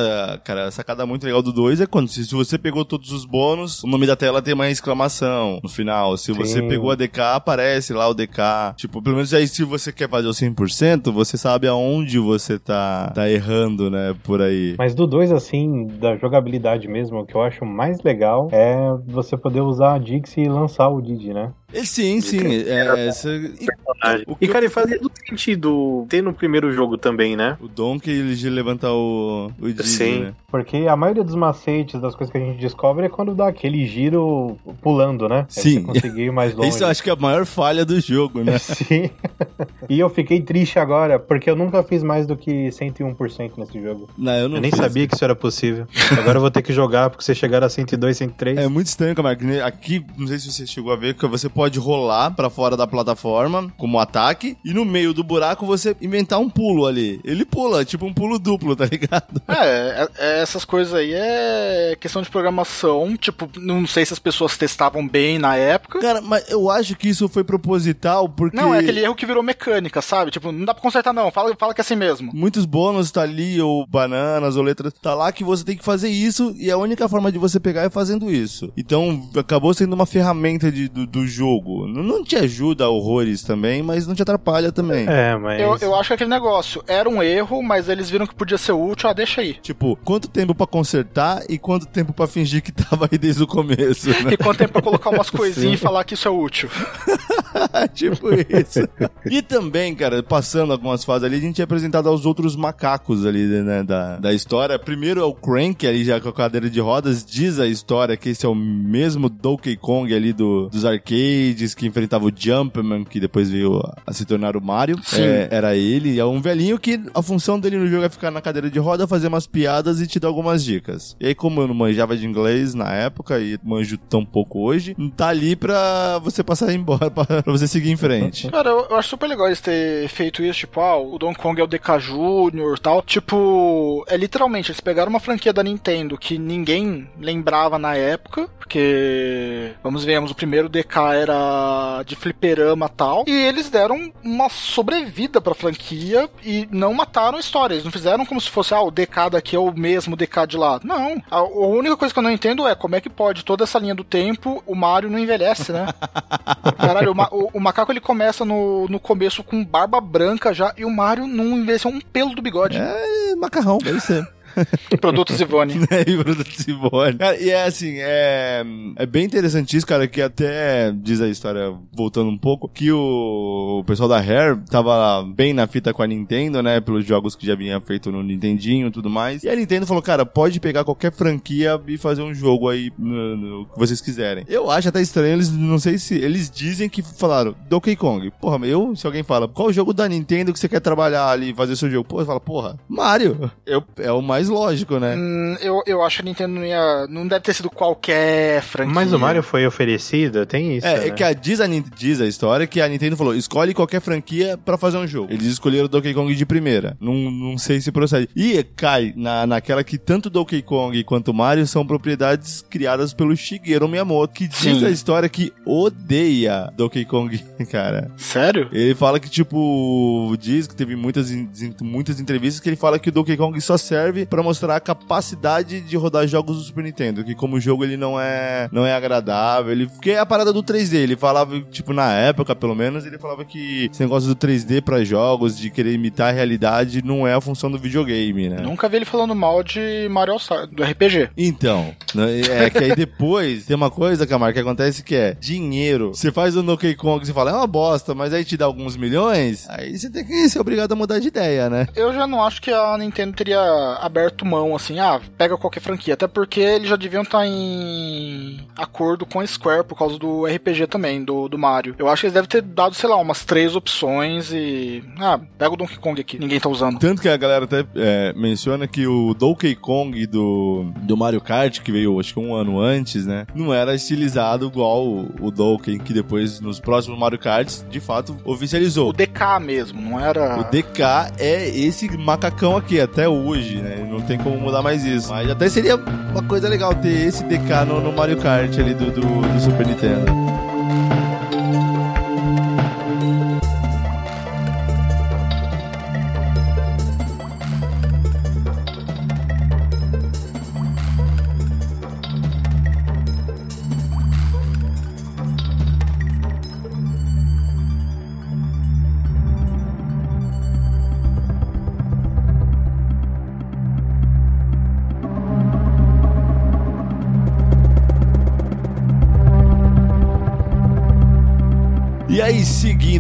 Cara, a sacada muito legal do 2 é quando se, se você pegou todos os bônus, o nome da tela tem uma exclamação no final. Se você Sim. pegou a DK, aparece lá o DK. Tipo, pelo menos aí se você quer fazer o 100%, você sabe aonde você tá, tá errando, né? Por aí. Mas do 2, assim, da jogabilidade mesmo, o que eu acho mais legal é você poder usar a Dix e lançar o Didi, né? E sim, sim. É, essa, e, o, que E, cara, e fazia todo sentido ter no primeiro jogo também, né? o Donkey ele de levantar o, o Didi, Sim. né? Porque a maioria dos macetes, das coisas que a gente descobre, é quando dá aquele giro pulando, né? Sim. Você conseguir ir mais longe. Isso eu acho que é a maior falha do jogo, né? Sim. e eu fiquei triste agora, porque eu nunca fiz mais do que 101% nesse jogo. Não, eu não Eu nem fiz. sabia que isso era possível. Agora eu vou ter que jogar, porque você chegar a 102, 103. É muito estranho, Camargo. Aqui, não sei se você chegou a ver, que você pode rolar pra fora da plataforma como ataque e no meio do buraco você inventar um pulo ali. Ele pula, tipo um pulo duplo, tá ligado? É, é- é, essas coisas aí é questão de programação. Tipo, não sei se as pessoas testavam bem na época. Cara, mas eu acho que isso foi proposital porque. Não, é aquele erro que virou mecânica, sabe? Tipo, não dá pra consertar não, fala, fala que é assim mesmo. Muitos bônus tá ali, ou bananas, ou letras, tá lá que você tem que fazer isso, e a única forma de você pegar é fazendo isso. Então, acabou sendo uma ferramenta de, do, do jogo. Não, não te ajuda a horrores também, mas não te atrapalha também. É, mas. Eu, eu acho que aquele negócio era um erro, mas eles viram que podia ser útil, ah, deixa aí. Tipo, quanto tempo pra consertar e quanto tempo pra fingir que tava aí desde o começo, né? E quanto tempo pra colocar umas coisinhas e falar que isso é útil. tipo isso. E também, cara, passando algumas fases ali, a gente é apresentado aos outros macacos ali, né, da, da história. Primeiro é o Crank, ali já com a cadeira de rodas, diz a história que esse é o mesmo Donkey Kong ali do, dos arcades, que enfrentava o Jumpman, que depois veio a, se tornar o Mario. É, era ele, é um velhinho que a função dele no jogo é ficar na cadeira de roda, fazer umas piadas e te dar algumas dicas. E aí, como eu não manjava de inglês na época e manjo tão pouco hoje, tá ali pra você passar embora, pra, pra você seguir em frente. Cara, eu, eu acho super legal eles ter feito isso, tipo, ah, o Donkey Kong é o DK e tal. Tipo, é literalmente, eles pegaram uma franquia da Nintendo que ninguém lembrava na época, porque, vamos ver, o primeiro DK era de fliperama e tal, e eles deram uma sobrevida pra franquia e não mataram a história. Eles não fizeram como se fosse, ah, o DK daqui é o mesmo DK de lá. Não. A, a única coisa que eu não entendo é como é que pode toda essa linha do tempo, o Mario não envelhece, né? Caralho, o, ma- o- o macaco ele começa no, no começo com barba branca já e o Mario não envelheceu um pelo do bigode. É macarrão, deve ser. Produtos Ivone. né, e Bruno Simone. Cara, e é assim, é, é bem interessante isso, cara, que até diz a história, voltando um pouco, que o, o pessoal da Rare tava bem na fita com a Nintendo, né, pelos jogos que já vinha feito no Nintendinho e tudo mais. E a Nintendo falou, cara, pode pegar qualquer franquia e fazer um jogo aí no, no que vocês quiserem. Eu acho até estranho, eles, não sei se, eles dizem que falaram Donkey Kong. Porra, eu, se alguém fala, qual jogo da Nintendo que você quer trabalhar ali fazer seu jogo? Pô, você fala, porra, Mario. Eu, é o mais lógico, né? Hum, eu, eu acho que a Nintendo não ia. Não deve ter sido qualquer franquia. Mas o Mario foi oferecido, tem isso. É, né? é que a, diz, a, diz a história que a Nintendo falou: escolhe qualquer franquia pra fazer um jogo. Eles escolheram o Donkey Kong de primeira. Não, não sei se procede. E cai na, naquela que tanto Donkey Kong quanto Mario são propriedades criadas pelo Shigeru Miyamoto, que diz Sim. a história que odeia Donkey Kong, cara. Sério? Ele fala que, tipo, diz que teve muitas, muitas entrevistas que ele fala que o Donkey Kong só serve pra mostrar a capacidade de rodar jogos do Super Nintendo, que como jogo ele não é, não é agradável, ele, porque é a parada do 3D, ele falava, tipo, na época, pelo menos, ele falava que esse negócio do 3D pra jogos, de querer imitar a realidade, não é a função do videogame, né? Nunca vi ele falando mal de Mario All-Star, do RPG. Então, né, é que aí depois tem uma coisa, Camargo, que acontece que é dinheiro. Você faz o Donkey Kong, você fala, é uma bosta, mas aí te dá alguns milhões, aí você tem que ser obrigado a mudar de ideia, né? Eu já não acho que a Nintendo teria aberto mão, assim, ah, pega qualquer franquia. Até porque eles já deviam estar em acordo com a Square por causa do RPG também, do, do Mario. Eu acho que eles devem ter dado, sei lá, umas três opções e. Ah, pega o Donkey Kong aqui, ninguém tá usando. Tanto que a galera até é, menciona que o Donkey Kong do, do Mario Kart, que veio acho que um ano antes, né? Não era estilizado igual o, o Donkey, que depois nos próximos Mario Karts, de fato, oficializou. O DK mesmo, não era. O DK é esse macacão aqui, até hoje, né? Não tem como mudar mais isso. Mas até seria uma coisa legal ter esse DK no, no Mario Kart ali do, do, do Super Nintendo.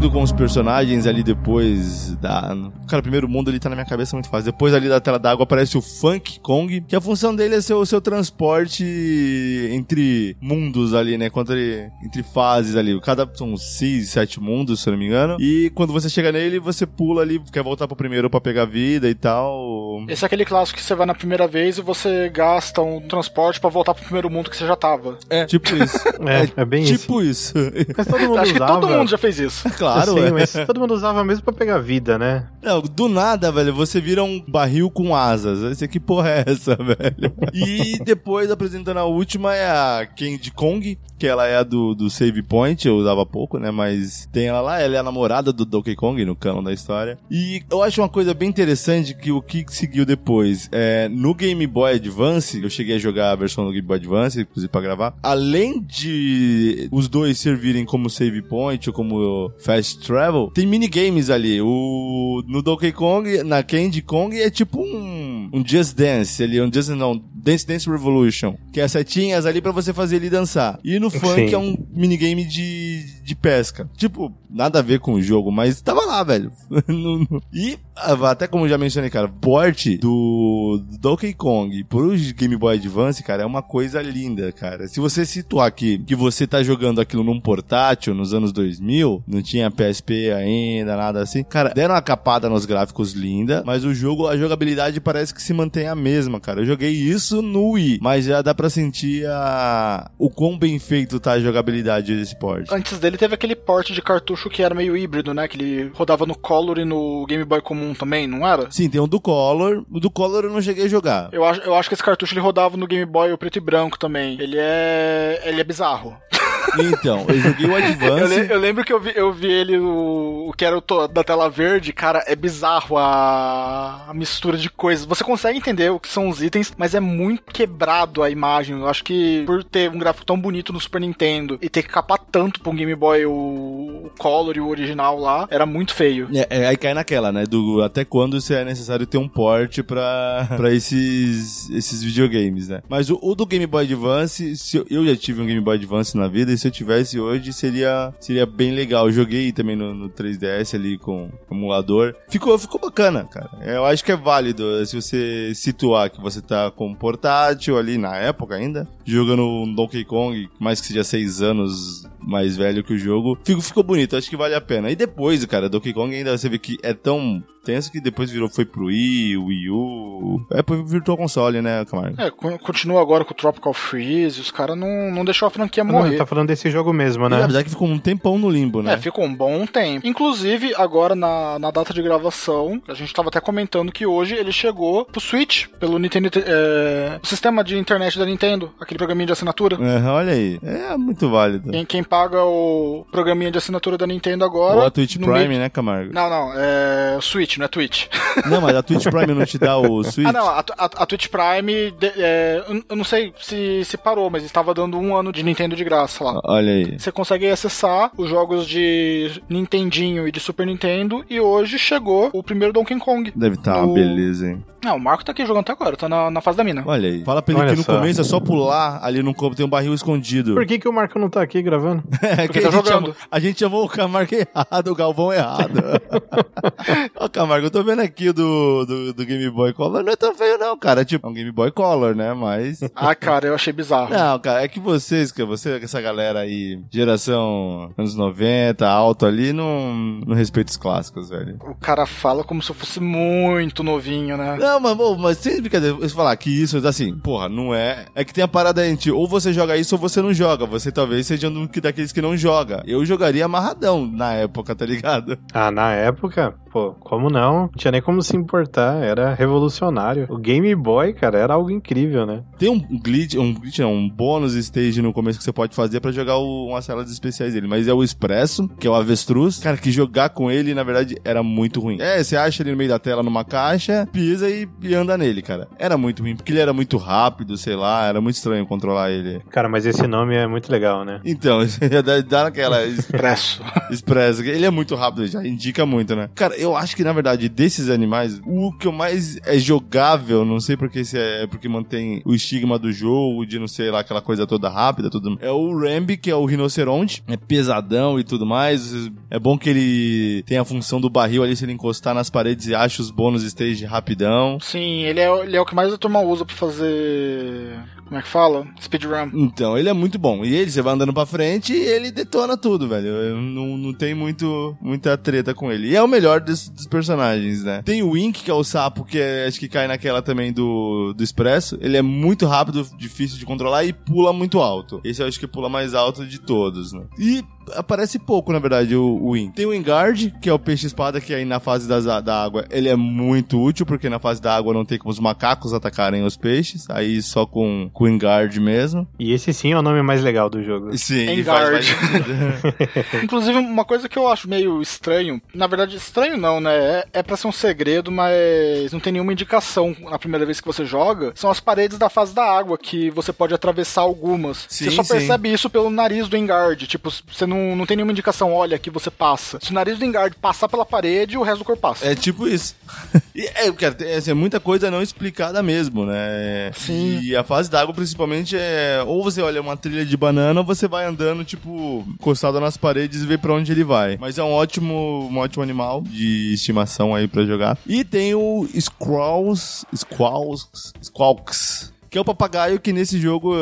Com os personagens ali depois da. Cara, o primeiro mundo ali tá na minha cabeça muito fácil. Depois ali da tela d'água aparece o Funk Kong, que a função dele é ser o seu transporte entre mundos ali, né? Quando ele, entre fases ali. Cada são seis, sete mundos, se eu não me engano. E quando você chega nele, você pula ali, quer voltar pro primeiro pra pegar vida e tal. Esse é aquele clássico que você vai na primeira vez e você gasta um transporte pra voltar pro primeiro mundo que você já tava. É, tipo isso. É, é bem isso. tipo isso. Mas todo mundo Acho que usava. todo mundo mundo já fez isso. Claro, Sim, é. mas todo mundo usava mesmo pra pegar vida, né? Não, do nada, velho, você vira um barril com asas. Esse que porra é essa, velho? E depois, apresentando a última, é a Candy Kong, que ela é a do, do Save Point, eu usava pouco, né? Mas tem ela lá, ela é a namorada do Donkey Kong, no canon da história. E eu acho uma coisa bem interessante que o que seguiu depois. É, no Game Boy Advance, eu cheguei a jogar a versão do Game Boy Advance, inclusive pra gravar. Além de os dois servirem como Save Point ou como Fast Travel, tem minigames ali. O, no Donkey Kong, na Candy Kong, é tipo um, um Just Dance ali, um Just não, Dance Dance Revolution, que é as setinhas ali pra você fazer ele dançar. E no Funk Sim. é um minigame de, de pesca. Tipo, nada a ver com o jogo, mas tava lá, velho. E, ah, até como já mencionei, cara, porte do Donkey Kong pro Game Boy Advance, cara, é uma coisa linda, cara. Se você situar aqui que você tá jogando aquilo num portátil nos anos 2000, não tinha PSP ainda, nada assim, cara, deram uma capada nos gráficos linda, mas o jogo, a jogabilidade parece que se mantém a mesma, cara. Eu joguei isso Wii, mas já dá pra sentir a... o quão bem feito tá a jogabilidade desse porte. Antes dele teve aquele porte de cartucho que era meio híbrido, né? Que ele rodava no Color e no Game Boy comum também, não era? Sim, tem um do Color. O do Color eu não cheguei a jogar. Eu acho, eu acho que esse cartucho ele rodava no Game Boy preto e branco também. Ele é. Ele é bizarro. Então, eu joguei o Eu, Advance. le- eu lembro que eu vi, eu vi ele, o, o que era o da tela verde, cara, é bizarro a, a mistura de coisas. Você consegue entender o que são os itens, mas é muito quebrado a imagem. Eu acho que por ter um gráfico tão bonito no Super Nintendo e ter que capar tanto pra um Game Boy o, o Color e o original lá, era muito feio. É, é, aí cai naquela, né? Do até quando se é necessário ter um porte pra, pra esses, esses videogames, né? Mas o, o do Game Boy Advance, se eu, eu já tive um Game Boy Advance na vida, se eu tivesse hoje, seria, seria bem legal. Joguei também no, no 3DS ali com o emulador. Ficou, ficou bacana, cara. Eu acho que é válido eh, se você situar que você tá com um portátil ali na época ainda, jogando um Donkey Kong, mais que seja seis anos mais velho que o jogo. Ficou, ficou bonito, acho que vale a pena. E depois, cara, Donkey Kong ainda você vê que é tão tenso que depois virou, foi pro Wii, Wii U. É pro Virtual Console, né, Camargo? É, co- continua agora com o Tropical Freeze, os caras não, não deixou a franquia Não, morrer. ele tá falando desse jogo mesmo, E, né? apesar que ficou um tempão no limbo, né? É, ficou um bom tempo. Inclusive, agora na, na data de gravação, a gente tava até comentando que hoje ele chegou pro Switch, pelo Nintendo. É, o sistema de internet da Nintendo, aquele programinha de assinatura. É, olha aí. É muito válido. Quem, quem paga o programinha de assinatura da Nintendo agora. Ou a Twitch no Prime, meio- né, Camargo? Não, não, é Switch, não é Twitch. Não, mas a Twitch Prime não te dá o Switch? Ah, não, a, a, a Twitch Prime, de- é, eu- não sei se, se parou, mas estava dando um ano de Nintendo de graça lá. Olha aí. Você consegue acessar os jogos de Nintendinho e de Super Nintendo e hoje chegou o primeiro Donkey Kong. Deve estar uma O- beleza, hein? Não, o Marco tá aqui jogando até agora, tá na, na fase da mina. Olha aí. Fala pra ele Olha que no só. começo é só pular ali no campo, tem um barril escondido. Por que, que o Marco não tá aqui gravando? É Porque que tá a, gente jogando. chamou, a gente chamou o Camargo errado, o Galvão errado. Ó, Camargo, eu tô vendo aqui o do, do, do Game Boy Color, não é tão feio não, cara. Tipo, é um Game Boy Color, né? Mas... Ah, cara, eu achei bizarro. Não, cara, é que vocês, que você, essa galera aí, geração anos 90, alto ali, não, não respeita os clássicos, velho. O cara fala como se eu fosse muito novinho, né? Não, mas, pô, mas sem brincadeira, você falar que isso, assim, porra, não é. É que tem a parada entre ou você joga isso ou você não joga. Você talvez seja um que- daqueles que não joga. Eu jogaria amarradão na época, tá ligado? Ah, na época, pô, como não? Não tinha nem como se importar, era revolucionário. O Game Boy, cara, era algo incrível, né? Tem um glitch, um glitch, não, um bônus stage no começo que você pode fazer pra jogar o, umas celas especiais dele. Mas é o Expresso, que é o avestruz. Cara, que jogar com ele, na verdade, era muito ruim. É, você acha ele no meio da tela numa caixa, pisa e, e anda nele, cara. Era muito ruim, porque ele era muito rápido, sei lá, era muito estranho controlar ele. Cara, mas esse nome é muito legal, né? Então, dá, dá naquela Expresso. Expresso. Ele é muito rápido, já indica muito, né? Cara, eu acho que na verdade desses animais, o que eu mais é jogável, não sei porque se é porque mantém o estigma do jogo, de não sei lá, aquela coisa toda rápida, tudo. É o Rambi, que é o rinoceronte, é pesadão e tudo mais. É bom que ele tem a função do barril ali, se ele encostar nas paredes e acha os bônus stage rapidão. Sim, ele é, ele é o que mais a turma usa pra fazer. Como é que fala? Speedrun. Então, ele é muito bom. E ele, você vai andando pra frente e ele detona tudo, velho. Eu Não, não tem muito, muita treta com ele. E é o melhor dos, dos personagens, né? Tem o Wink, que é o sapo, que é- acho que cai naquela também do, do Expresso. Ele é muito rápido, difícil de controlar e pula muito alto. Esse eu acho que pula mais alto de todos, né? E aparece pouco, na verdade, o, o Win. Tem o Engard, que é o peixe-espada, que aí na fase das, da água ele é muito útil, porque na fase da água não tem como os macacos atacarem os peixes, aí só com, com o Engard mesmo. E esse sim é o nome mais legal do jogo. Sim, Engard. mais... Inclusive, uma coisa que eu acho meio estranho, na verdade, estranho não, né? É, é pra ser um segredo, mas não tem nenhuma indicação na primeira vez que você joga. São as paredes da fase da água, que você pode atravessar algumas. Sim, você só sim. percebe isso pelo nariz do Engard. Tipo, você não, não tem nenhuma indicação, olha, aqui você passa. Se o nariz do Engard passar pela parede, o resto do corpo passa. É tipo isso. E, é, cara, tem assim, é muita coisa não explicada mesmo, né? Sim. E a fase d'água, principalmente, é. Ou você olha uma trilha de banana, ou você vai andando, tipo, encostado nas paredes e vê pra onde ele vai. Mas é um ótimo, um ótimo animal de estimação aí pra jogar. E tem o Squalls. Squalls. Squawks. Que é o papagaio que nesse jogo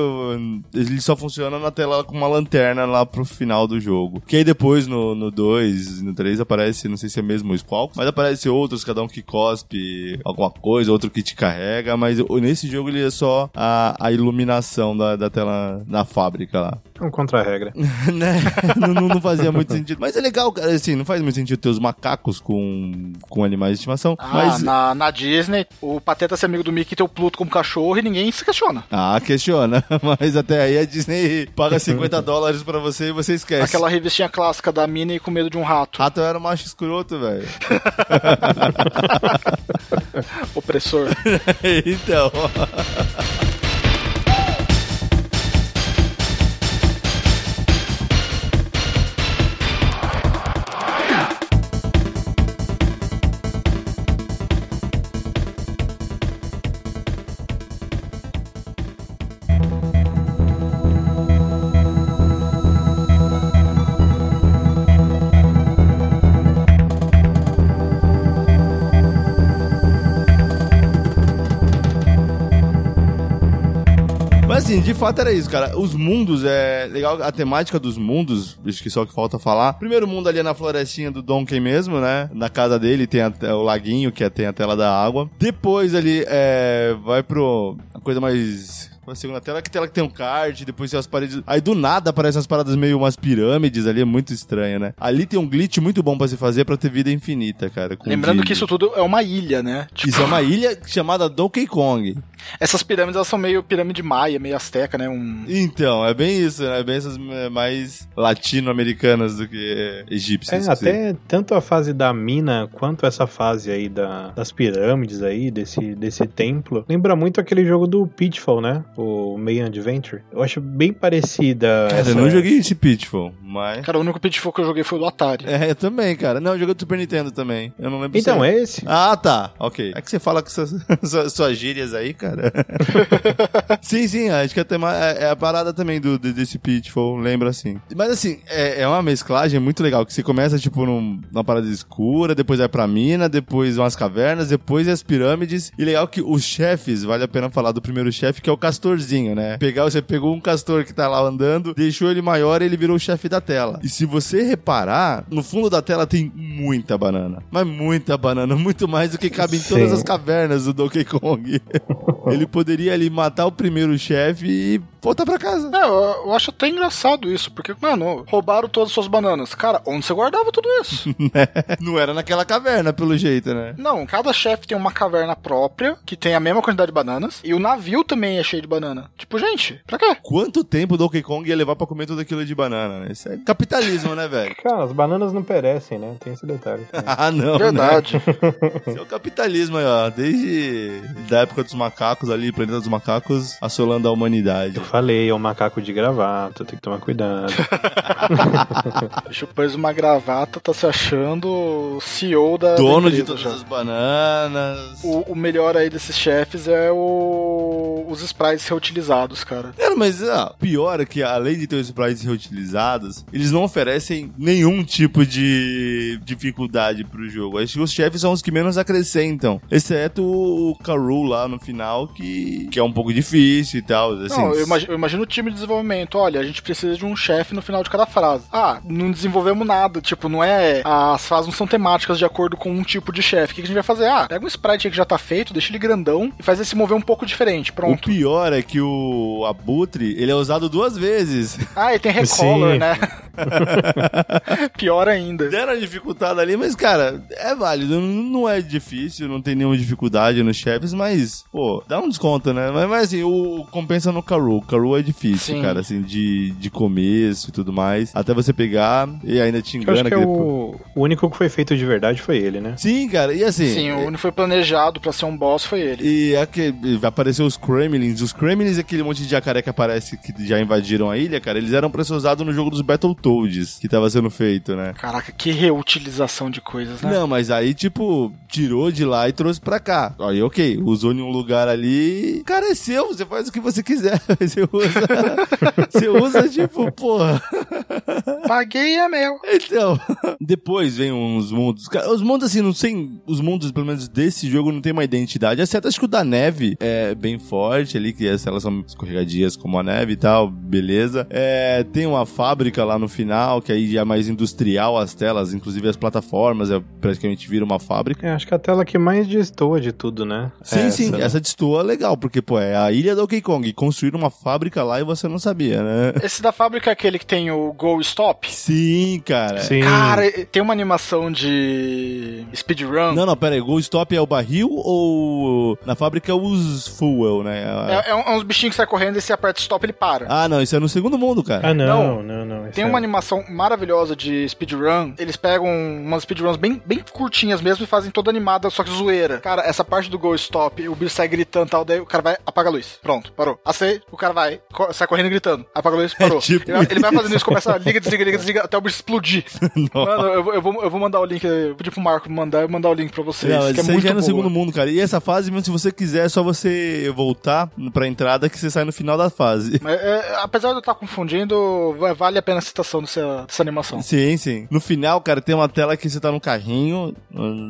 ele só funciona na tela com uma lanterna lá pro final do jogo. Que aí depois no 2, no 3 aparece, não sei se é mesmo o Squawk, mas aparece outros, cada um que cospe alguma coisa, outro que te carrega, mas nesse jogo ele é só a, a iluminação da, da tela na fábrica lá. É um contra-regra. né? não, não- não fazia muito sentido. Mas é legal, cara, assim, não faz muito sentido ter os macacos com, com animais de estimação, Ah, mas... na, na Disney, o Pateta ser amigo do Mickey e ter o Pluto como cachorro e ninguém se questiona. Ah, questiona. Mas até aí a Disney paga 50 dólares pra você e você esquece. Aquela revistinha clássica da Minnie com medo de um rato. Rato era um macho escroto, velho. Opressor. então. De fato era isso, cara. Os mundos, é legal a temática dos mundos, acho que só que falta falar. Primeiro mundo ali é na florestinha do Donkey mesmo, né? Na casa dele tem até o laguinho, que é, tem a tela da água. Depois ali é, vai pro a coisa mais a segunda tela, que tela que tem um card, depois tem as paredes. Aí do nada aparecem as paradas meio umas pirâmides ali, é muito estranho, né? Ali tem um glitch muito bom pra se fazer pra ter vida infinita, cara. com Lembrando que isso tudo é uma ilha, né? Tipo, Isso é uma ilha chamada Donkey Kong. essas pirâmides elas são meio pirâmide maia, meio asteca, né? Um... Então, é bem isso, né? É bem essas é, mais latino-americanas do que egípcias. É, até tanto a fase da mina quanto essa fase aí da, das pirâmides aí, desse, desse templo, lembra muito aquele jogo do Pitfall, né? O Main Adventure. Eu acho bem parecida. Cara, essa- eu não joguei esse Pitfall, mas... Cara, o único Pitfall que eu joguei foi o do Atari. É, eu também, cara. Não, eu joguei do Super Nintendo também. Eu não lembro Então, se é esse. Ah, tá. Ok. É que você fala com suas, suas, suas gírias aí, cara. sim, sim. Acho que até é, é a parada também do, de- desse Pitfall, lembra assim. Mas assim, é, é uma mesclagem muito legal, que você começa, tipo, num- numa parada escura, depois vai pra mina, depois umas cavernas, depois as pirâmides. E legal que os chefes, vale a pena falar do primeiro chefe, que é o castorzinho, né? Pegar, você pegou um castor que tá lá andando, deixou ele maior e ele virou o chefe da tela. E se você reparar, no fundo da tela tem muita banana. Mas muita banana, muito mais do que cabe em todas Sim. as cavernas do Donkey Kong. ele poderia ali matar o primeiro chefe e voltar pra casa. É, eu, eu acho até engraçado isso, porque, mano, roubaram todas as suas bananas. Cara, onde você guardava tudo isso? Não era naquela caverna, pelo jeito, né? Não, cada chefe tem uma caverna própria, que tem a mesma quantidade de bananas, e o navio também é cheio de banana. Tipo, gente, pra quê? Quanto tempo o Donkey Kong ia levar pra comer tudo aquilo de banana, né? Isso é capitalismo, né, velho? Cara, as bananas não perecem, né? Tem esse detalhe. Ah, não, né? Verdade. Esse é o capitalismo aí, ó. Desde da época dos macacos ali, planeta dos macacos, assolando a humanidade. Eu falei, é um macaco de gravata, tem que tomar cuidado. Bicho pôs uma gravata, tá se achando o CEO da. Dono da de todas já. as bananas. O, o melhor aí desses chefes é o, os sprites reutilizados, cara. Cara, mas ah, pior é que além de ter os sprites reutilizados, eles não oferecem nenhum tipo de dificuldade pro jogo. Acho que os chefes são os que menos acrescentam. Exceto o Karu lá no final, que, que é um pouco difícil e tal. Assim, Não, eu imagino, eu imagino o time de desenvolvimento. Olha, a gente precisa de um chefe no final de cada frase. Ah, não desenvolvemos nada. Tipo, não é. As frases não são temáticas de acordo com um tipo de chefe. O que a gente vai fazer? Ah, pega um sprite aí que já tá feito, deixa ele grandão e faz ele se mover um pouco diferente. Pronto. pronto. pior é que o Abutre, ele é usado duas vezes. Ah, e tem recolor, Sim. né? Pior ainda. Deram a dificuldade ali, mas, cara, é válido. Não é difícil, não tem nenhuma dificuldade nos chefes, mas, pô, dá um desconto, né? Mas, mas assim, o compensa no Karu. O Karu é difícil, Sim. cara, assim, de, de começo e tudo mais. Até você pegar e ainda te Eu acho engana que é depois- o, único que foi feito de verdade foi ele, né? Sim, cara, e assim. Sim, o único que foi planejado pra ser um boss foi ele. E aqui, vai aparecer os Kremlins. Os Kremlins aquele monte de jacaré que aparece que já invadiram a ilha, cara. Eles eram pra ser usados no jogo dos Battletoads, que tava sendo feito, né? Caraca, que reutilização de coisas, né? Não, mas aí, tipo, tirou de lá e trouxe pra cá. Aí, ok, usou em um lugar ali. Cara, é seu, você faz o que você quiser. Você usa. você usa, tipo, porra. Paguei é meu. Então, depois vem uns mundos. Cara, os mundos, assim, não sei. Os mundos, pelo menos desse jogo, não tem uma identidade. Exceto acho que o da neve é bem forte ali, que as- elas são escorregadias como a neve e tal, beleza. É, tem uma fábrica lá no final, que aí já é mais industrial as telas, inclusive as plataformas, é, praticamente vira uma fábrica. É, acho que a tela que mais destoa de tudo, né? Sim, É sim, né? essa destoa é legal, porque, pô, é a ilha do Donkey Kong. Construíram uma fábrica lá e você não sabia, né? Esse da fábrica é aquele que tem o Go Stop. Sim, cara. Sim. Cara, tem uma animação de speedrun. Não, não, pera aí. Go Stop é o barril ou na fábrica é os fuel, né? É, é um- é uns bichinhos que sai correndo e se aperta stop ele para. Ah, não, isso é no segundo mundo, cara. Ah, não, não, não. esse Tem é- uma animação maravilhosa de speedrun. Eles pegam umas speedruns bem, bem curtinhas mesmo e fazem toda animada, só que zoeira. Cara, essa parte do Go Stop, o bicho sai gritando e tal, daí o cara vai, apaga a luz. Pronto, parou. Acei, o cara vai, sai correndo e gritando. Apaga a luz, parou. tipo ele, ele vai fazendo isso, começa a liga, desliga, liga, desliga, até o bicho explodir. Mano, eu, vou- eu, vou, eu vou mandar o link, eu pedi pro Marco mandar, eu vou mandar o link pra vocês. Não, que é muito já é no boa. segundo mundo, cara. E essa fase, mesmo se você quiser, é só você voltar pra entrada que você sai no final da fase. Mas, é, apesar de eu estar confundindo, va- vale a pena a citação dessa, dessa animação. Sim, sim. No final, cara, tem uma tela que você tá no carrinho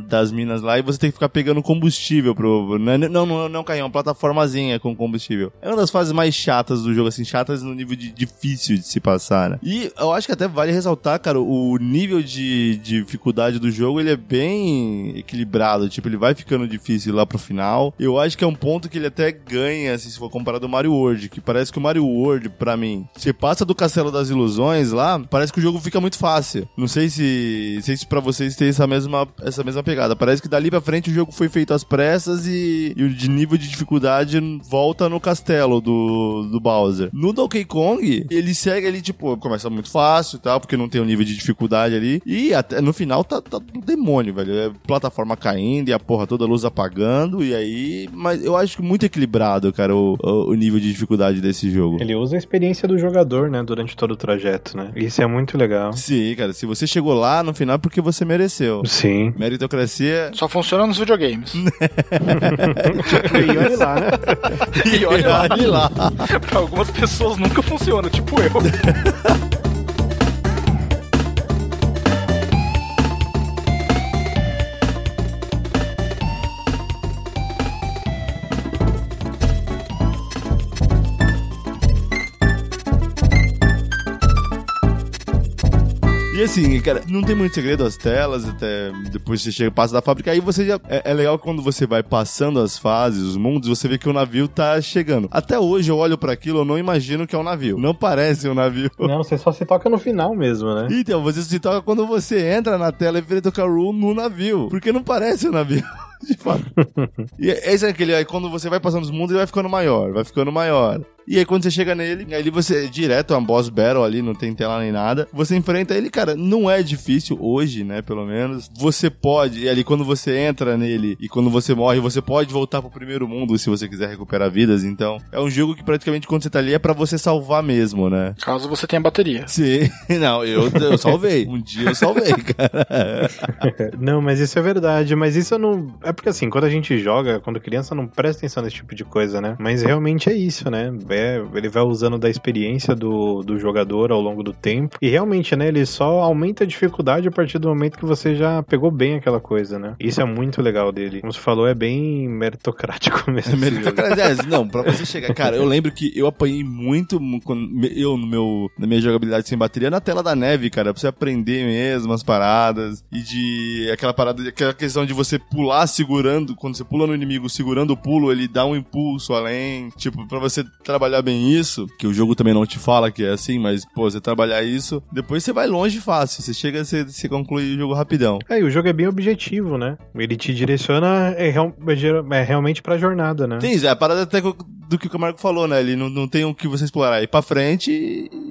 das minas lá e você tem que ficar pegando combustível pro. Não, é- não, não, não é um carrinho, é uma plataformazinha com combustível. É uma das fases mais chatas do jogo, assim, chatas no nível de difícil de se passar, né? E eu acho que até vale ressaltar, cara, o nível de dificuldade do jogo, ele é bem equilibrado. Tipo, ele vai ficando difícil lá pro final. Eu acho que é um ponto que ele até ganha, assim, se for comparado ao Mario World, que parece que o Mario World, pra mim, você passa do Castelo das Ilusões lá, parece que o jogo fica muito fácil. Não sei se, sei se pra vocês tem essa mesma, essa mesma pegada. Parece que dali pra frente o jogo foi feito às pressas e, e o de nível de dificuldade volta no castelo do, do Bowser. No Donkey Kong, ele segue ali, tipo, começa muito fácil e tal, porque não tem o nível de dificuldade ali. E até no final tá, tá um demônio, velho. É plataforma caindo e a porra toda a luz apagando. E aí. Mas eu acho que muito equilibrado, cara, o, o, o nível de dificuldade desse jogo. Ele usa a experiência do jogador, né, durante todo o trajeto, né? Isso é muito legal. Sim, cara, se você chegou lá no final é porque você mereceu. Sim. Meritocracia. Só funciona nos videogames. e olha lá, né? e olha lá, Olha lá. pra algumas pessoas nunca funciona, tipo eu. E assim, cara, não tem muito segredo as telas, até depois você chega passa da fábrica, aí você já. É, é legal quando você vai passando as fases, os mundos, você vê que o navio tá chegando. Até hoje eu olho pra aquilo, eu não imagino que é um navio. Não parece um navio. Não, você só se toca no final mesmo, né? Então, você se toca quando você entra na tela e vê tocar Rule no navio. Porque não parece um navio. De fato. e esse é aquele, aí quando você vai passando os mundos, ele vai ficando maior, vai ficando maior. E aí quando você chega nele, aí você direto é um boss battle ali, não tem tela nem nada. Você enfrenta ele, cara, não é difícil hoje, né, pelo menos. Você pode, e ali quando você entra nele e quando você morre, você pode voltar pro primeiro mundo se você quiser recuperar vidas. Então, é um jogo que praticamente quando você tá ali é pra você salvar mesmo, né? Caso você tenha bateria. Sim, não, eu, eu salvei. Um dia eu salvei, cara. Não, mas isso é verdade. Mas isso eu não. É porque assim, quando a gente joga, quando criança, não presta atenção nesse tipo de coisa, né? Mas realmente é isso, né? é, ele vai usando da experiência do, do jogador ao longo do tempo. E realmente, né, ele só aumenta a dificuldade a partir do momento que você já pegou bem aquela coisa, né? Isso é muito legal dele. Como você falou, é bem meritocrático mesmo. É meritocracia. É, não, pra você chegar. Cara, eu lembro que eu apanhei muito eu no meu, na minha jogabilidade sem bateria na tela da neve, cara, pra você aprender mesmo as paradas. E de aquela parada, aquela questão de você pular segurando, quando você pula no inimigo segurando o pulo, ele dá um impulso além. Tipo, pra você trabalhar bem isso, que o jogo também não te fala que é assim, mas, pô, você trabalhar isso, depois você vai longe fácil. Você chega, você, você conclui o jogo rapidão. É, e o jogo é bem objetivo, né? Ele te direciona é, real- é é realmente pra jornada, né? Tem, é a parada até do que o Camargo falou, né? Ele não, não tem o que você explorar. Ir pra frente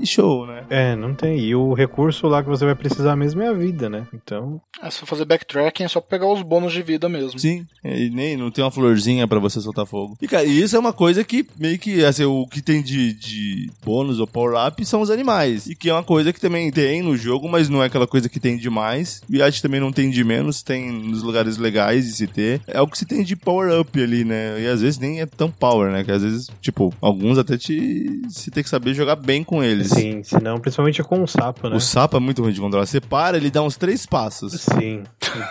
e show, né? É, não tem. E o recurso lá que você vai precisar mesmo é a vida, né? Então, É, se for fazer backtracking é só pegar os bônus de vida mesmo. Sim, e nem não tem uma florzinha pra você soltar fogo. E, cara, isso é uma coisa que meio que, assim, o que tem de, de bônus ou power-up são os animais. E que é uma coisa que também tem no jogo, mas não é aquela coisa que tem demais. E acho que também não tem de menos, tem nos lugares legais de se ter. É o que se tem de power-up ali, né? E às vezes nem é tão power, né? Que às vezes, tipo, alguns até te. se tem que saber jogar bem com eles. sim, senão, principalmente com o sapo, né? O sapo é muito ruim de controlar. Você para, ele dá uns três passos. Sim,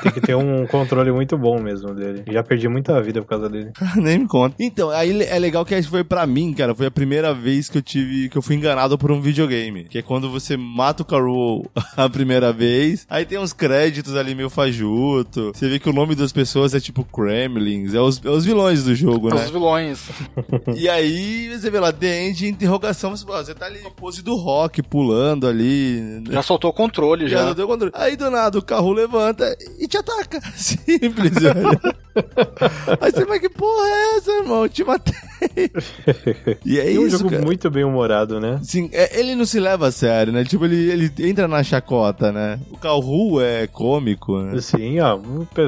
tem que ter um controle muito bom mesmo dele. Já perdi muita vida por causa dele. Nem me conta. Então, aí é legal que acho que foi pra mim, cara, foi a primeira vez que eu tive, que eu fui enganado por um videogame. Que é quando você mata o Carol a primeira vez, aí tem uns créditos ali meio fajuto, você vê que o nome das pessoas é tipo Kremlins, é os, é os vilões do jogo, né? Os vilões. E aí você vê lá, The End, interrogação, você, fala, você tá ali na pose do rock, pulando ali... Já soltou o controle, Já já. não deu controle. Aí do nada o carro levanta e te ataca. Simples, velho. Aí você vai, que porra é essa, irmão? Eu te matei. E é E um isso, jogo cara. muito bem humorado, né? Sim, é, ele não se leva a sério, né? Tipo, ele, ele entra na chacota, né? O Calru é cômico, né? Sim, ó,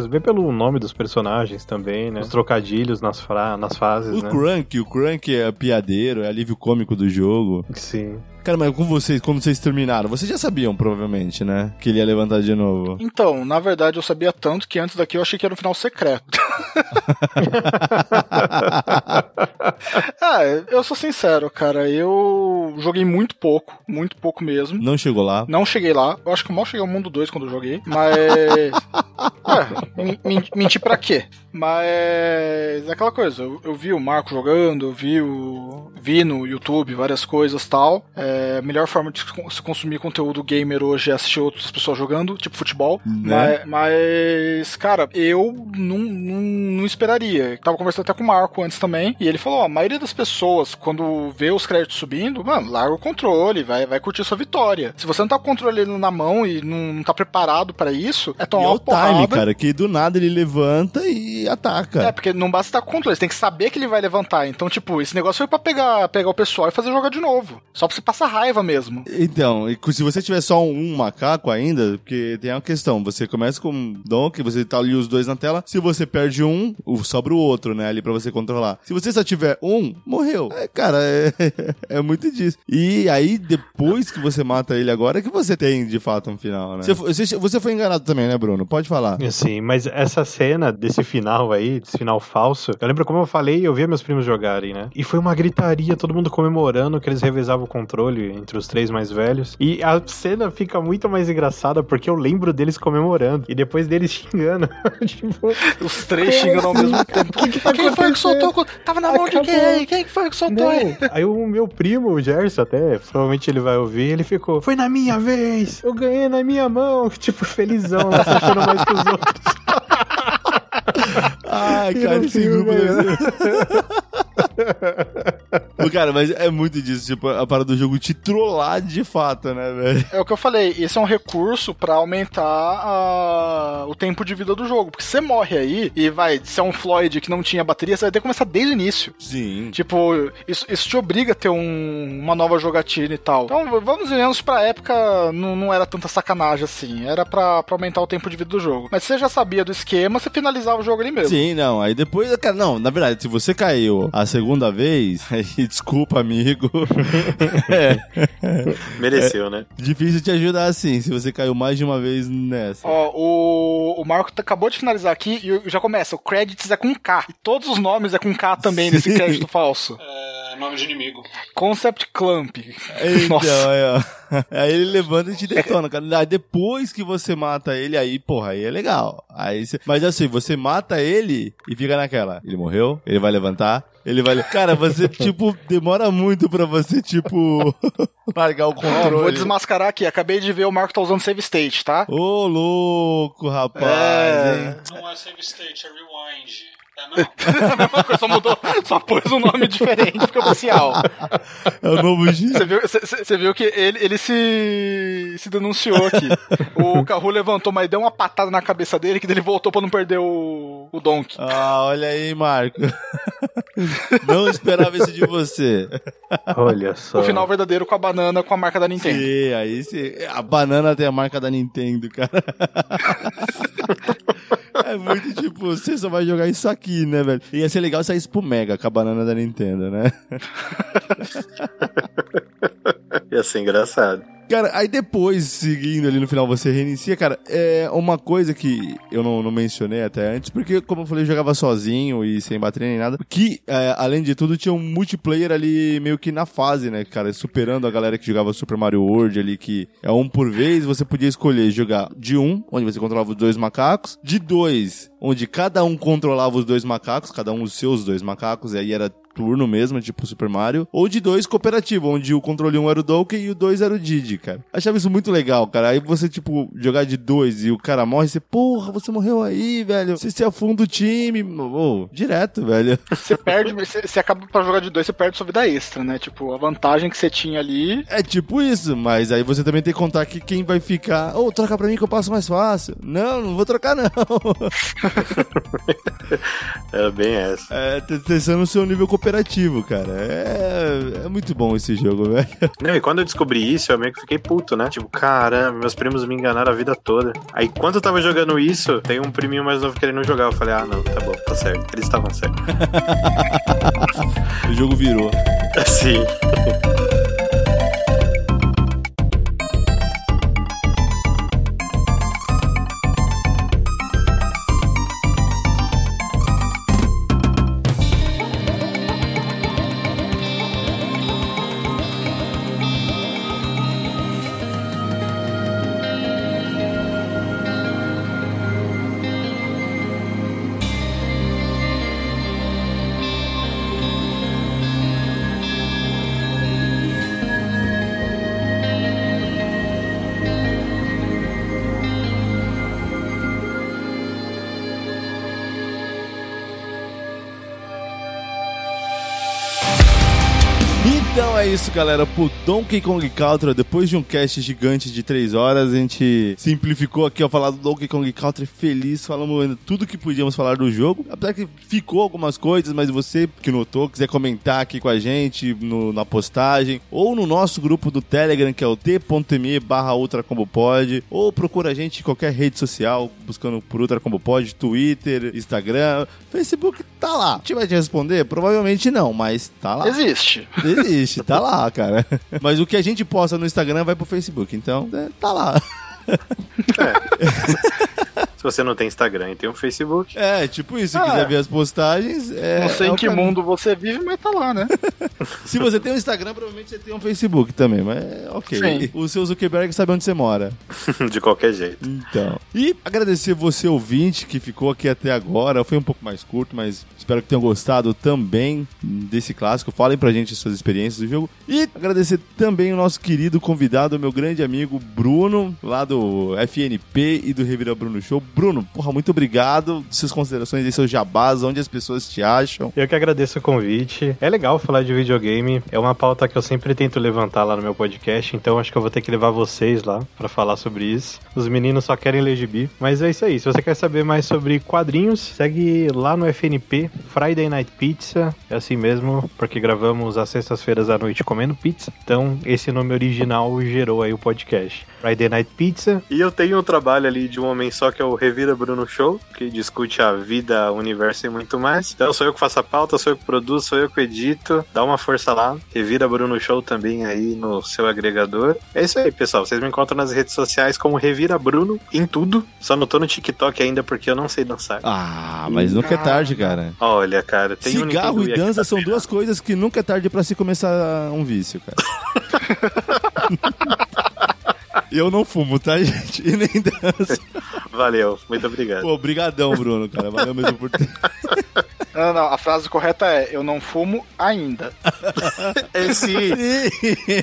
vê pelo nome dos personagens também, né? Os trocadilhos nas, fra nas fases, O né? Crunk, o Crunk é piadeiro, é alívio cômico do jogo. Sim. Cara, mas com vocês, como vocês terminaram? Vocês já sabiam, provavelmente, né? Que ele ia levantar de novo. Então, na verdade, eu sabia tanto que antes daqui eu achei que era um final secreto. ah, eu sou sincero, cara. Eu joguei muito pouco, muito pouco mesmo. Não chegou lá. Não cheguei lá. Eu acho que eu mal cheguei ao mundo 2 quando eu joguei. Mas. é, men- men- menti pra quê? Mas. É aquela coisa. Eu, eu vi o Marco jogando, eu vi o. Vi no YouTube várias coisas tal. É, a melhor forma de se con- se consumir conteúdo gamer hoje é assistir outras pessoas jogando, tipo futebol. Né? Mas, mas, cara, eu não, não, não esperaria. Tava conversando até com o Marco antes também. E ele falou: ó, a maioria das pessoas, quando vê os créditos subindo, mano, larga o controle, vai, vai curtir sua vitória. Se você não tá com o controle na mão e não, não tá preparado pra isso, é E tomar é uma o time, porrada. cara, que do nada ele levanta e ataca. É, porque não basta estar com o controle, você tem que saber que ele vai levantar. Então, tipo, esse negócio foi pra pegar, pegar o pessoal e fazer jogar de novo. Só pra você passar raiva mesmo. Então, e se você tiver só um macaco ainda, porque tem uma questão, você começa com um Donkey, você tá ali os dois na tela, se você perde um, o- sobra o outro, né, ali pra você controlar. Se você só tiver um, morreu. É, cara, é, é muito disso. E aí, depois que você mata ele agora, é que você tem, de fato, um final, né? Você, foi- você- você foi enganado também, né, Bruno? Pode falar. Sim, mas essa cena desse final aí, desse final falso, eu lembro como eu falei, eu via meus primos jogarem, né? E foi uma gritaria, todo mundo comemorando que eles revezavam o controle entre os três mais velhos. E a cena fica muito mais engraçada porque eu lembro deles comemorando e depois deles xingando. tipo, Os três xingando ao mesmo tempo. que que tá Quem foi que soltou? Tava na mão de Acabou. quem? Quem que foi que soltou aí? O meu primo, o Gerson, até, provavelmente ele vai ouvir, ele ficou, foi na minha vez, eu ganhei na minha mão, tipo, felizão se achando mais que os outros. Ai, E cara, no esse filme, grupo Cara, mas é muito disso, tipo, a parada do jogo te trollar de fato, né, velho? É o que eu falei, esse é um recurso pra aumentar a- o tempo de vida do jogo. Porque você morre aí e vai, se é um Floyd que não tinha bateria, você vai ter que começar desde o início. Sim. Tipo, isso, isso te obriga a ter um- uma nova jogatina e tal. Então, vamos ver, menos pra época não, não era tanta sacanagem assim. Era pra, pra aumentar o tempo de vida do jogo. Mas você já sabia do esquema, você finalizava o jogo ali mesmo. Sim, não. Aí depois, cara, não, na verdade, se você caiu a segunda vez, desculpa, amigo. é, Mereceu, né? difícil te ajudar assim, se você caiu mais de uma vez nessa. Ó, o, o Marco tá- acabou de finalizar aqui e já começa. O credits é com K. E todos os nomes é com K também nesse Sim. crédito falso. É nome de inimigo. Concept Clamp. Então, Nossa. aí, ó. Aí ele levanta e te detona, cara. Aí depois que você mata ele, aí, porra, aí é legal. Aí você... Mas assim, você mata ele e fica naquela. Ele morreu, ele vai levantar, ele vai. Cara, você, tipo, demora muito pra você, tipo, largar o controle. vou desmascarar aqui. Acabei de ver o Marco tá usando save state, tá? Ô, louco, rapaz, É. Não é save state, é rewind. É não. a mesma coisa, só mudou, só pôs um nome diferente, fica oficial. É o novo G. Você viu, viu que ele, ele se, se denunciou aqui. O Carru levantou, mas deu uma patada na cabeça dele que ele voltou pra não perder o, o Donkey. Ah, olha aí, Marco. Não esperava isso de você. Olha só. O final verdadeiro com a banana com a marca da Nintendo. Sim, aí sim. A banana tem a marca da Nintendo, cara. É muito tipo, você só vai jogar isso aqui, né, velho? Ia ser legal sair isso pro Mega com a banana da Nintendo, né? Ia ser engraçado. Cara, aí depois, seguindo ali no final, você reinicia, cara, é uma coisa que eu não, não mencionei até antes, porque, como eu falei, eu jogava sozinho e sem bateria nem nada, que, é, além de tudo, tinha um multiplayer ali meio que na fase, né, cara, superando a galera que jogava Super Mario World ali, que é um por vez, você podia escolher jogar de um, onde você controlava os dois macacos, de dois, onde cada um controlava os dois macacos, cada um os seus dois macacos, e aí era turno mesmo, tipo Super Mario, ou de dois cooperativo, onde o controle 1 era o Donkey e o 2 era o Didi, cara. Achava isso muito legal, cara. Aí você, tipo, jogar de dois e o cara morre, você, porra, você morreu aí, velho. Você se afunda o time. Ô, direto, velho. Você perde, você, você acaba pra jogar de dois, você perde sua vida extra, né? Tipo, a vantagem que você tinha ali. É tipo isso, mas aí você também tem que contar que quem vai ficar. Ô, troca pra mim que eu passo mais fácil. Não, não vou trocar, não. Era bem essa. É, testando o seu nível cooperativo, cara. É, é muito bom esse jogo, velho. Não, e quando eu descobri isso, eu meio que fiquei puto, né? Tipo, caramba, meus primos me enganaram a vida toda. Aí quando eu tava jogando isso, tem um priminho mais novo querendo jogar. Eu falei, ah, não, tá bom, tá certo. Eles estavam certos. O jogo virou. Sim. Galera. Pro Donkey Kong Country, depois de um cast gigante de 3 horas, a gente simplificou aqui ao falar do Donkey Kong Country feliz, falamos tudo que podíamos falar do jogo. Apesar que ficou algumas coisas, mas você que notou, quiser comentar aqui com a gente no- na postagem, ou no nosso grupo do Telegram, que é o t.me barra ultracombopod, ou procura a gente em qualquer rede social, buscando por Ultra Combo Pod, Twitter, Instagram, Facebook, tá lá. A gente vai te responder? Provavelmente não, mas tá lá. Existe. Existe, tá lá, cara. Mas o que a gente posta no Instagram vai pro Facebook, então é, tá lá. Se você não tem Instagram e tem um Facebook, É, tipo isso, se Ah, quiser ver as postagens. É, Não sei é em que caminho. mundo você vive, mas tá lá, né? Se você tem um Instagram, provavelmente você tem um Facebook também, mas é ok. Sim. O seu Zuckerberg sabe onde você mora. de qualquer jeito. Então. E agradecer você, ouvinte, que ficou aqui até agora. Foi um pouco mais curto, mas espero que tenham gostado também desse clássico. Falem pra gente as suas experiências do jogo. E agradecer também o nosso querido convidado, meu grande amigo Bruno, lá do FNP e do Revira Bruno Show. Bruno, porra, muito obrigado. Suas considerações e seus jabás, onde as pessoas te acham. Eu que agradeço o convite. É legal falar de videogame. É uma pauta que eu sempre tento levantar lá no meu podcast, então acho que eu vou ter que levar vocês lá pra falar sobre isso. Os meninos só querem ler gibi. Mas é isso aí. Se você quer saber mais sobre quadrinhos, segue lá no FNP, Friday Night Pizza. É assim mesmo, porque gravamos às sextas-feiras à noite comendo pizza. Então, esse nome original gerou aí o podcast. Friday Night Pizza. E eu tenho um trabalho ali de um homem só que é o Revira Bruno Show, que discute a vida, o universo e muito mais. Então sou eu que faço a pauta, sou eu que produzo, sou eu que edito. Dá uma força lá. Revira Bruno Show também aí no seu agregador. É isso aí, pessoal. Vocês me encontram nas redes sociais como Revira Bruno em tudo. Só não tô no TikTok ainda porque eu não sei dançar. Ah, mas nunca é tarde, cara. Olha, cara, tem um Cigarro Nintendo e dança são duas coisas que nunca é tarde pra se começar um vício, cara. E eu não fumo, tá, gente? E nem danço. Valeu, muito obrigado. Pô, brigadão, Bruno, cara. Valeu mesmo por ter... Não, não, a frase correta é: Eu não fumo ainda. É, sim.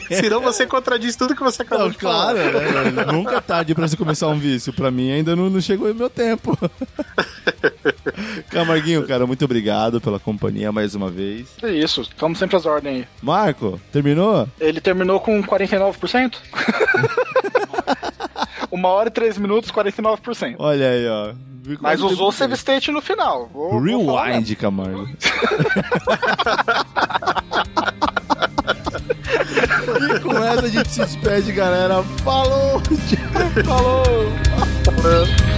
Senão você contradiz tudo que você acabou Não, de falar. claro, né? Nunca é tarde pra se começar um vício. Pra mim ainda não, não chegou o meu tempo. Camarguinho, cara, muito obrigado pela companhia mais uma vez. É isso, estamos sempre às ordens aí. Marco, terminou? Ele terminou com 49%? Uma hora e três minutos, 49%. Olha aí, ó. Mas usou o save state no final. Vou, vou. Rewind, Camargo. e com essa a gente se despede, galera. Falou! Falou!